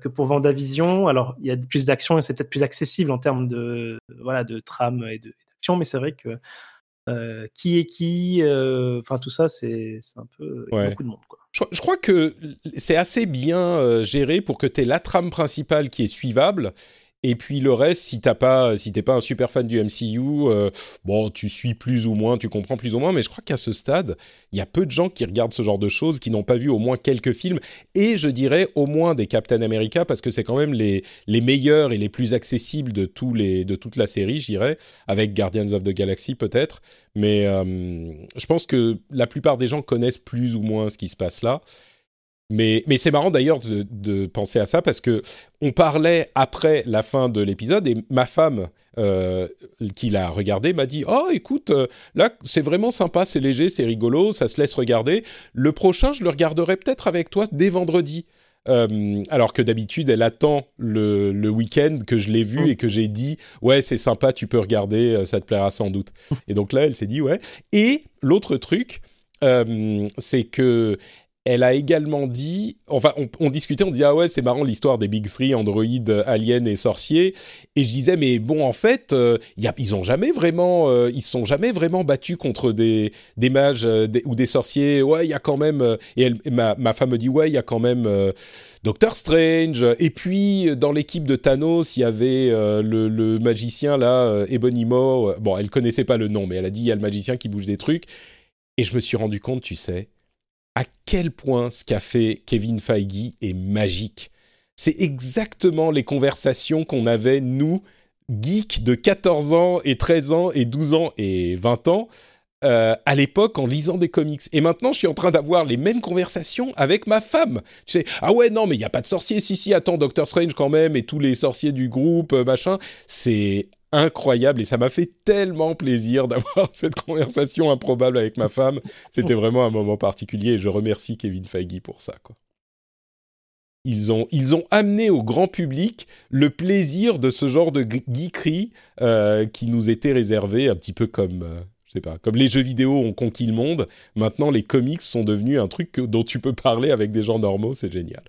que pour Vendavision. Alors, il y a plus d'actions et c'est peut-être plus accessible en termes de, voilà, de trame et d'action, mais c'est vrai que euh, qui est qui, euh, enfin tout ça, c'est un peu beaucoup de monde. Quoi. Je, crois que c'est assez bien géré pour que tu aies la trame principale qui est suivable et puis le reste, si t'as pas, si t'es pas un super fan du MCU, euh, bon, tu suis plus ou moins, tu comprends plus ou moins. Mais je crois qu'à ce stade, il y a peu de gens qui regardent ce genre de choses, qui n'ont pas vu au moins quelques films, et je dirais au moins des Captain America, parce que c'est quand même les les meilleurs et les plus accessibles de tous les de toute la série, je dirais, avec Guardians of the Galaxy peut-être. Mais euh, je pense que la plupart des gens connaissent plus ou moins ce qui se passe là. Mais, mais c'est marrant d'ailleurs de, de, penser à ça parce que on parlait après la fin de l'épisode et ma femme euh, qui l'a regardé m'a dit oh écoute euh, là c'est vraiment sympa c'est léger c'est rigolo ça se laisse regarder le prochain je le regarderai peut-être avec toi dès vendredi euh, alors que d'habitude, elle attend le, le week-end que je l'ai vu mm. et que j'ai dit ouais c'est sympa, tu peux regarder, ça te plaira sans doute. et donc là, elle s'est dit ouais. Et l'autre truc, euh, c'est que elle a également dit, enfin, on, discutait, on disait ah ouais, c'est marrant l'histoire des Big Three, Android, Alien et Sorcier. Et je disais mais bon, en fait, euh, ils ont jamais vraiment, euh, ils sont jamais vraiment battus contre des des mages euh, ou des sorciers. Ouais, il y a quand même. et elle, ma, ma femme me dit ouais, il y a quand même. Doctor Strange. Et puis dans l'équipe de Thanos, il y avait le, le, magicien là, Ebonimo. Bon, elle connaissait pas le nom, mais elle a dit il y a le magicien qui bouge des trucs. Et je me suis rendu compte, tu sais, à quel point ce qu'a fait Kevin Feige est magique. C'est exactement les conversations qu'on avait, nous, geeks de 14 ans et 13 ans et 12 ans et 20 ans, euh, à l'époque en lisant des comics. Et maintenant, je suis en train d'avoir les mêmes conversations avec ma femme. Tu sais, ah ouais, non, mais il n'y a pas de sorcier. Si, si, attends, Doctor Strange quand même, et tous les sorciers du groupe, euh, machin. C'est incroyable et ça m'a fait tellement plaisir d'avoir cette conversation improbable avec ma femme. C'était vraiment un moment particulier et je remercie Kevin Feige pour ça. Quoi. Ils ont, ils ont amené au grand public le plaisir de ce genre de geekerie euh, qui nous était réservé un petit peu comme, euh, je sais pas, comme les jeux vidéo ont conquis le monde. Maintenant, les comics sont devenus un truc dont tu peux parler avec des gens normaux. C'est génial.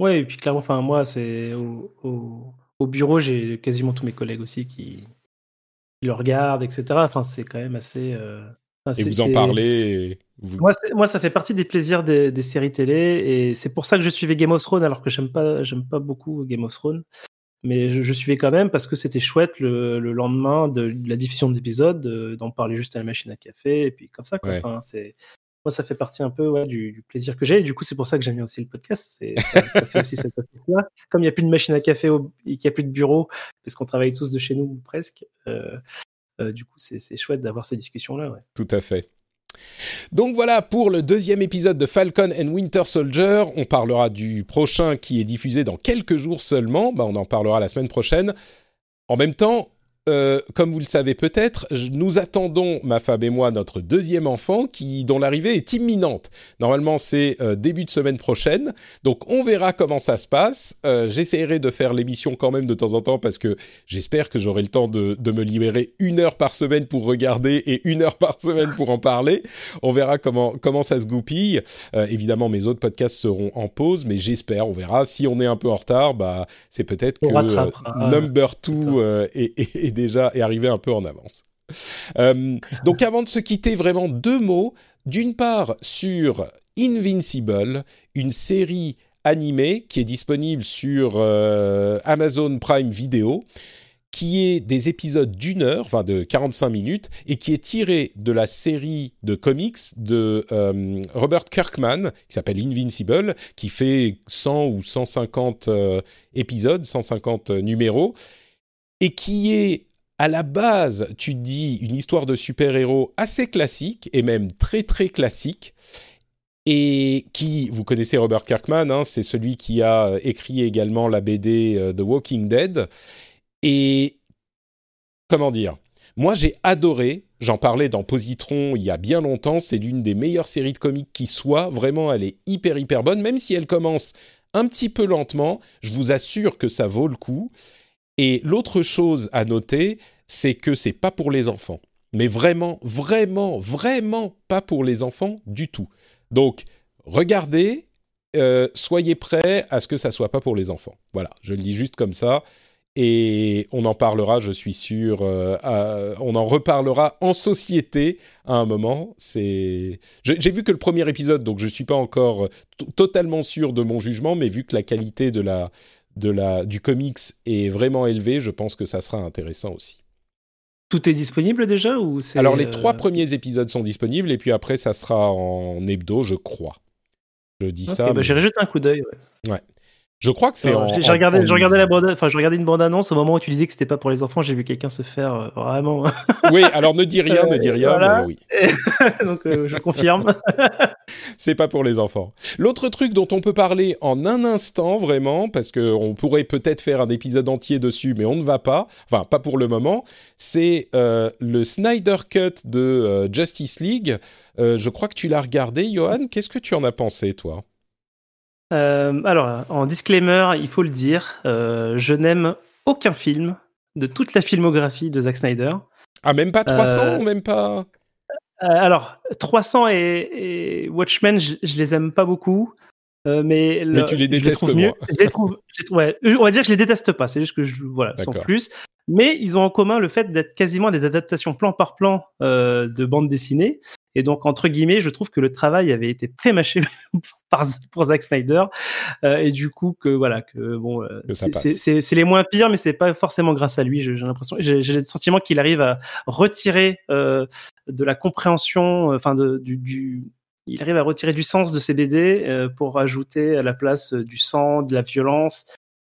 Ouais, et puis clairement, enfin moi, c'est au, au, bureau, j'ai quasiment tous mes collègues aussi qui, le regardent, etc. Enfin, c'est quand même assez. Euh, et vous en parlez moi, ça fait partie des plaisirs des, séries télé et c'est pour ça que je suivais Game of Thrones alors que j'aime pas, j'aime pas beaucoup Game of Thrones. Mais je, suivais quand même parce que c'était chouette le, lendemain de, la diffusion d'épisodes, d'en parler juste à la machine à café et puis comme ça. Quoi. Enfin, c'est, moi, ça fait partie un peu du, plaisir que j'ai. Du coup, c'est pour ça que j'aime bien aussi le podcast. Ça, fait aussi cette là Comme il n'y a plus de machine à café et qu'il n'y a plus de bureau, parce qu'on travaille tous de chez nous presque, euh, euh, du coup, c'est chouette d'avoir ces discussions-là. Tout à fait. Donc voilà pour le deuxième épisode de Falcon and Winter Soldier. On parlera du prochain qui est diffusé dans quelques jours seulement. Bah, on en parlera la semaine prochaine. En même temps, euh, comme vous le savez peut-être, nous attendons, ma femme et moi, notre deuxième enfant qui, dont l'arrivée est imminente. Normalement, c'est euh, début de semaine prochaine. Donc, on verra comment ça se passe. Euh, j'essaierai de faire l'émission quand même de temps en temps parce que j'espère que j'aurai le temps de, de, me libérer une heure par semaine pour regarder et une heure par semaine pour en parler. On verra comment, comment ça se goupille. évidemment, mes autres podcasts seront en pause, mais j'espère, on verra. Si on est un peu en retard, bah, c'est peut-être que Number 2 est, est déjà est arrivé un peu en avance. Euh, donc avant de se quitter, vraiment deux mots. D'une part sur Invincible, une série animée qui est disponible sur euh, Amazon Prime Video, qui est des épisodes d'une heure, enfin de 45 minutes, et qui est tiré de la série de comics de euh, Robert Kirkman, qui s'appelle Invincible, qui fait 100 ou 150 épisodes, 150 numéros, et qui est à la base, tu dis une histoire de super-héros assez classique, et même très très classique, et qui, vous connaissez Robert Kirkman, hein, c'est celui qui a écrit également la BD euh, The Walking Dead, et comment dire? Moi, j'ai adoré. J'en parlais dans Positron il y a bien longtemps. C'est l'une des meilleures séries de comics qui soit. Vraiment, elle est hyper, hyper bonne. Même si elle commence un petit peu lentement, je vous assure que ça vaut le coup. Et l'autre chose à noter, c'est que c'est pas pour les enfants. Mais vraiment, vraiment, vraiment pas pour les enfants du tout. Donc, regardez, euh, soyez prêts à ce que ça soit pas pour les enfants. Voilà, je le dis juste comme ça. Et on en parlera, je suis sûr. Euh, on en reparlera en société à un moment. C'est, j'ai vu que le premier épisode, donc je suis pas encore totalement sûr de mon jugement, mais vu que la qualité de la de la, du comics est vraiment élevé, je pense que ça sera intéressant aussi. Tout est disponible déjà ou Alors les trois euh, premiers épisodes sont disponibles et puis après ça sera en hebdo, je crois. Je dis ça. Bah, J'irai jeter un coup d'œil. ouais. Je crois que c'est. J'ai regardé, la bande, enfin, je regardais une bande annonce au moment où tu disais que c'était pas pour les enfants. J'ai vu quelqu'un se faire euh, vraiment. oui, alors ne dis rien, ne dis rien, mais oui. Donc euh, je confirme. c'est pas pour les enfants. L'autre truc dont on peut parler en un instant vraiment, parce que on pourrait peut-être faire un épisode entier dessus, mais on ne va pas. Enfin, pas pour le moment. C'est euh, le Snyder Cut de Justice League. je crois que tu l'as regardé, Johan. Qu'est-ce que tu en as pensé, toi? Euh, alors, en disclaimer, il faut le dire, euh, je n'aime aucun film de toute la filmographie de Zack Snyder. Ah, même pas 300 euh, Même pas. alors, 300 et, Watchmen, je, les aime pas beaucoup. mais, mais tu les détestes on va dire que je les déteste pas, c'est juste que je, voilà, sans plus. Mais ils ont en commun le fait d'être quasiment des adaptations plan par plan de bande dessinée. Et donc, entre guillemets, je trouve que le travail avait été prémâché par, pour Zack Snyder. Euh, et du coup, que voilà, que bon, euh, c'est les moins pires, mais c'est pas forcément grâce à lui. J'ai l'impression, j'ai le sentiment qu'il arrive à retirer euh, de la compréhension, enfin, de, du, du, il arrive à retirer du sens de ses BD pour ajouter à la place du sang, de la violence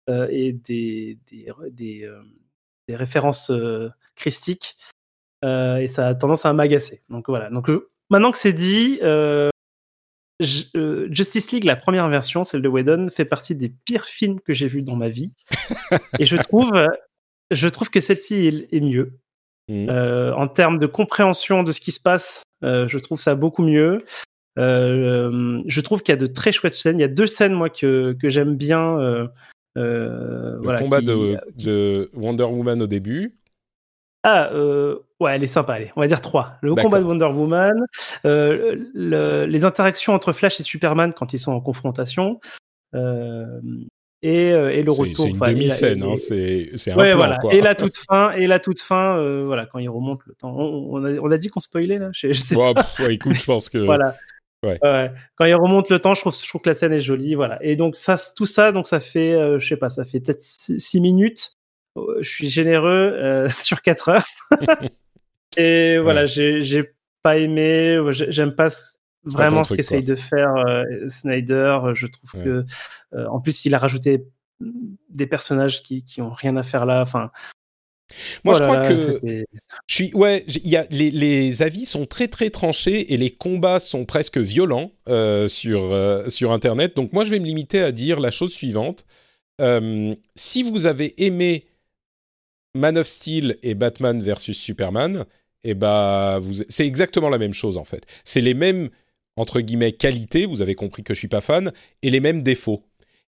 et des, des, des, des références christiques et ça a tendance à m'agacer. Donc voilà. Donc maintenant que c'est dit, Justice League, la première version, celle de Whedon, fait partie des pires films que j'ai vus dans ma vie. et je trouve, je trouve que celle-ci est, mieux. Mmh. en termes de compréhension de ce qui se passe, je trouve ça beaucoup mieux. Euh, je trouve qu'il y a de très chouettes scènes. Il y a deux scènes, moi, que, que j'aime bien. Euh, euh, le combat de, Wonder Woman au début. Ah, ouais, elle est sympa, allez. On va dire trois. Le combat de Wonder Woman, les interactions entre Flash et Superman quand ils sont en confrontation, et, et, le retour. C'est une demi-scène, hein, c'est un ouais, plan, voilà. Et la toute fin, et la toute fin, voilà, quand il remonte le temps. On, a, on a, dit qu'on spoilait là? Je, sais pas. écoute, je pense que. voilà. Quand il remonte le temps, je trouve, je trouve que la scène est jolie, voilà. Et donc ça, tout ça, donc ça fait, euh, je sais pas, ça fait peut-être 6 minutes. Euh, je suis généreux euh, sur 4 heures. et voilà, j'ai pas aimé, j'aime pas vraiment ce qu'essaye de faire Snyder. Je trouve que, en plus, il a rajouté des personnages qui, qui ont rien à faire là. Enfin, moi, je crois que je suis ouais, y a, les, les, avis sont très très tranchés et les combats sont presque violents euh, sur euh, sur internet. Donc moi, je vais me limiter à dire la chose suivante euh, si vous avez aimé Man of Steel et Batman versus Superman, et eh ben vous c'est exactement la même chose en fait. C'est les mêmes entre guillemets qualités. Vous avez compris que je suis pas fan et les mêmes défauts.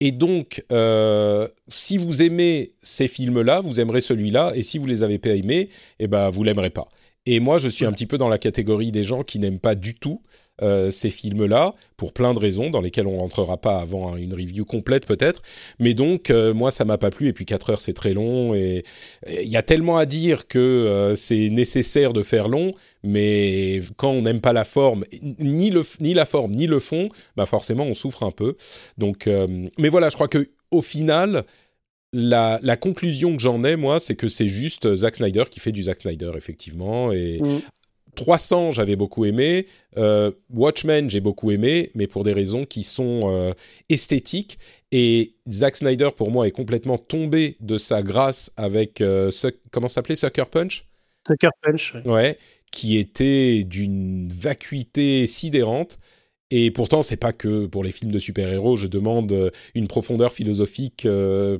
Et donc, euh, si vous aimez ces films-là, vous aimerez celui-là, et si vous les avez pas aimés, eh ben, vous l'aimerez pas. Et moi, je suis un petit peu dans la catégorie des gens qui n'aiment pas du tout euh, ces films-là, pour plein de raisons, dans lesquelles on rentrera pas avant une review complète peut-être. Mais donc, euh, moi, ça m'a pas plu, et puis 4 heures, c'est très long, et il y a tellement à dire que euh, c'est nécessaire de faire long, mais quand on n'aime pas la forme, ni, le, ni la forme, ni le fond, bah forcément, on souffre un peu. Donc, mais voilà, je crois que au final, la, la, conclusion que j'en ai, moi, c'est que c'est juste Zack Snyder qui fait du Zack Snyder, effectivement. Et mm. 300, j'avais beaucoup aimé. Euh, Watchmen, j'ai beaucoup aimé, mais pour des raisons qui sont euh, esthétiques. Et Zack Snyder, pour moi, est complètement tombé de sa grâce avec euh, comment s'appelait Sucker Punch? Sucker Punch. Ouais. qui était d'une vacuité sidérante. Et pourtant, c'est pas que pour les films de super-héros, je demande une profondeur philosophique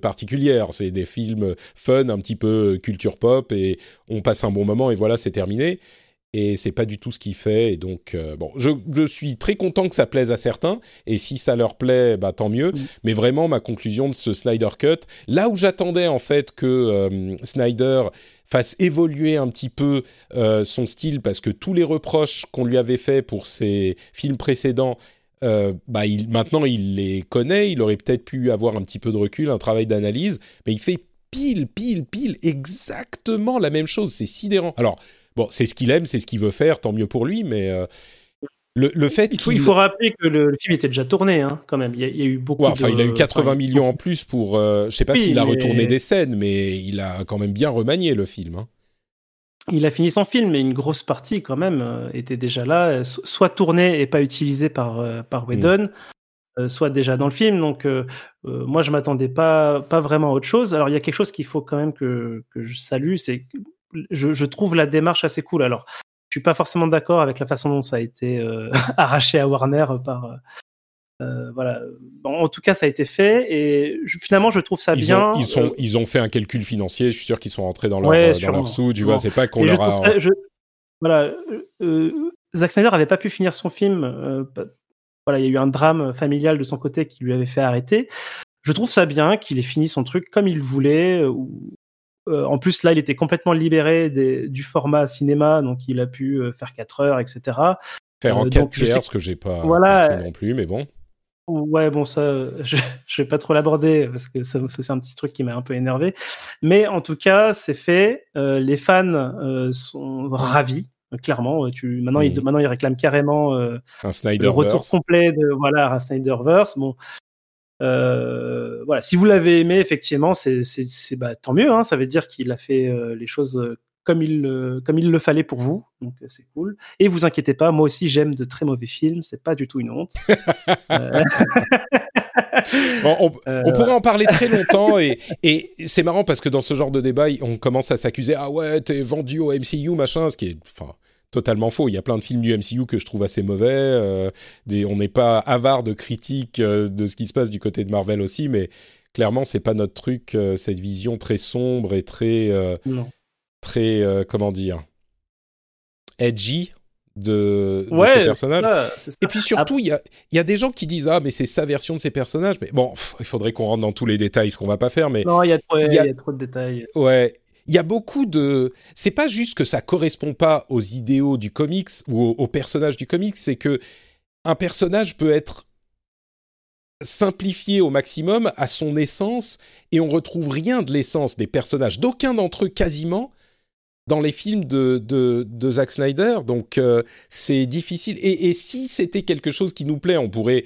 particulière. C'est des films fun, un petit peu culture pop, et on passe un bon moment, et voilà, c'est terminé et c'est pas du tout ce qu'il fait. Et donc, euh, bon, je, je, suis très content que ça plaise à certains, et si ça leur plaît, bah tant mieux. Mais vraiment, ma conclusion de ce Snyder Cut, là où j'attendais en fait que euh, Snyder fasse évoluer un petit peu euh, son style, parce que tous les reproches qu'on lui avait fait pour ses films précédents, bah il, maintenant il les connaît, il aurait peut-être pu avoir un petit peu de recul, un travail d'analyse, mais il fait pile, pile, pile, exactement la même chose. C'est sidérant. Alors, Bon, c'est ce qu'il aime, c'est ce qu'il veut faire, tant mieux pour lui, mais euh, le, fait il faut, il faut rappeler que le, film était déjà tourné, hein, quand même. Il y, a, eu beaucoup. enfin, il a eu 80 millions en plus pour. Euh, je sais pas s'il a retourné des scènes, mais il a quand même bien remanié le film. Hein. Il a fini son film, mais une grosse partie quand même euh, était déjà là, soit tournée et pas utilisée par par mm. Whedon. soit déjà dans le film. Donc, moi, je m'attendais pas, pas vraiment à autre chose. Alors, il y a quelque chose qu'il faut quand même que, que je salue, c'est je, trouve la démarche assez cool. Alors, je suis pas forcément d'accord avec la façon dont ça a été euh, arraché à Warner par. Euh, euh, voilà. En tout cas, ça a été fait et finalement, je trouve ça bien. ils, sont, ils ont fait un calcul financier. Je suis sûr qu'ils sont rentrés dans leur, dans leur sous. Tu vois, c'est pas qu'on leur a. voilà. Zack Snyder avait pas pu finir son film. voilà, il y a eu un drame familial de son côté qui lui avait fait arrêter. Je trouve ça bien qu'il ait fini son truc comme il voulait, euh, en plus, là, il était complètement libéré du format cinéma, donc il a pu euh, faire 4 heures, etc. Faire en 4 euh, tiers, ce que j'ai pas voilà, non plus, mais bon. Ouais, bon, ça, je, je vais pas trop l'aborder parce que c'est un petit truc qui m'a un peu énervé. Mais en tout cas, c'est fait. les fans sont ravis. Clairement, tu maintenant, ils, maintenant ils réclament carrément un le retour complet de voilà un Snyderverse. Bon, euh, voilà, si vous l'avez aimé, effectivement, c'est bah, tant mieux. Hein, ça veut dire qu'il a fait euh, les choses euh, comme il, comme il le fallait pour vous, donc c'est cool. Et vous inquiétez pas, moi aussi j'aime de très mauvais films, c'est pas du tout une honte. on, on, pourrait en parler très longtemps et, et c'est marrant parce que dans ce genre de débat, on commence à s'accuser ah ouais t'es vendu au MCU machin, ce qui est enfin totalement faux. Il y a plein de films du MCU que je trouve assez mauvais. Euh, des, on n'est pas avare de critiques euh, de ce qui se passe du côté de Marvel aussi, mais clairement, c'est pas notre truc, euh, cette vision très sombre et très. très. comment dire Edgy de, de ces personnages. et puis surtout, il y a, y a, des gens qui disent Ah, mais c'est sa version de ces personnages. Mais bon, il faudrait qu'on rentre dans tous les détails, ce qu'on va pas faire. Mais non, il y, y, a trop de détails. Ouais, il y a beaucoup de. C'est pas juste que ça correspond pas aux idéaux du comics ou aux, personnages du comics, c'est que un personnage peut être simplifié au maximum à son essence et on retrouve rien de l'essence des personnages, d'aucun d'entre eux quasiment, dans les films de, de, Zack Snyder. Donc euh, c'est difficile. Et, si c'était quelque chose qui nous plaît, on pourrait,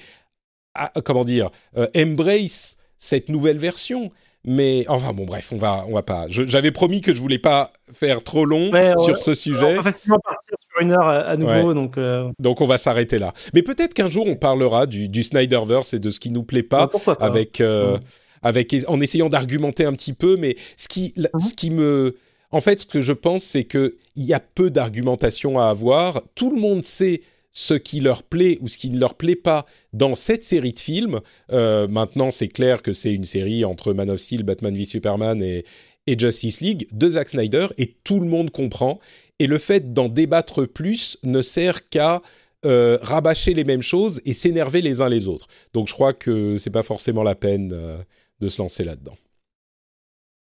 ah, comment dire, euh, embrace cette nouvelle version. Mais enfin bon, bref, on va, on va pas. J'avais promis que je voulais pas faire trop long sur ce sujet. On va facilement partir sur une heure à, nouveau, donc. Euh, donc on va s'arrêter là. Mais peut-être qu'un jour on parlera du, du, Snyderverse et de ce qui nous plaît pas, avec, euh, avec, en essayant d'argumenter un petit peu. Mais ce qui, mhm. ce qui me, en fait, ce que je pense, c'est que il y a peu d'argumentation à avoir. Tout le monde sait ce qui leur plaît ou ce qui ne leur plaît pas dans cette série de films. Euh, maintenant, c'est clair que c'est une série entre Man of Steel, Batman v Superman et, Justice League de Zack Snyder et tout le monde comprend. Et le fait d'en débattre plus ne sert qu'à euh, rabâcher les mêmes choses et s'énerver les uns les autres. Donc je crois que c'est pas forcément la peine euh, de se lancer là-dedans.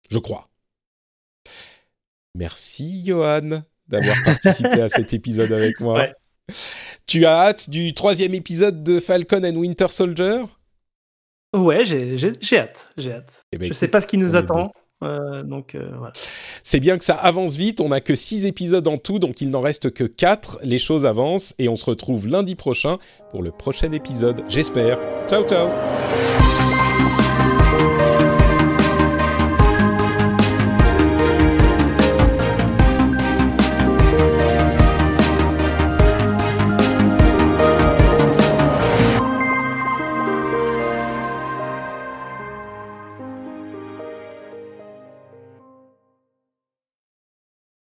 Je crois. Merci Johan d'avoir participé à cet épisode avec moi. Tu as hâte du troisième épisode de Falcon and Winter Soldier? Ouais, j'ai hâte. J'ai hâte. Eh ben, je sais pas ce qui nous attend. Euh, donc euh, voilà. C'est bien que ça avance vite. On n'a que six épisodes en tout, donc il n'en reste que quatre. Les choses avancent et on se retrouve lundi prochain pour le prochain épisode. J'espère. Ciao ciao.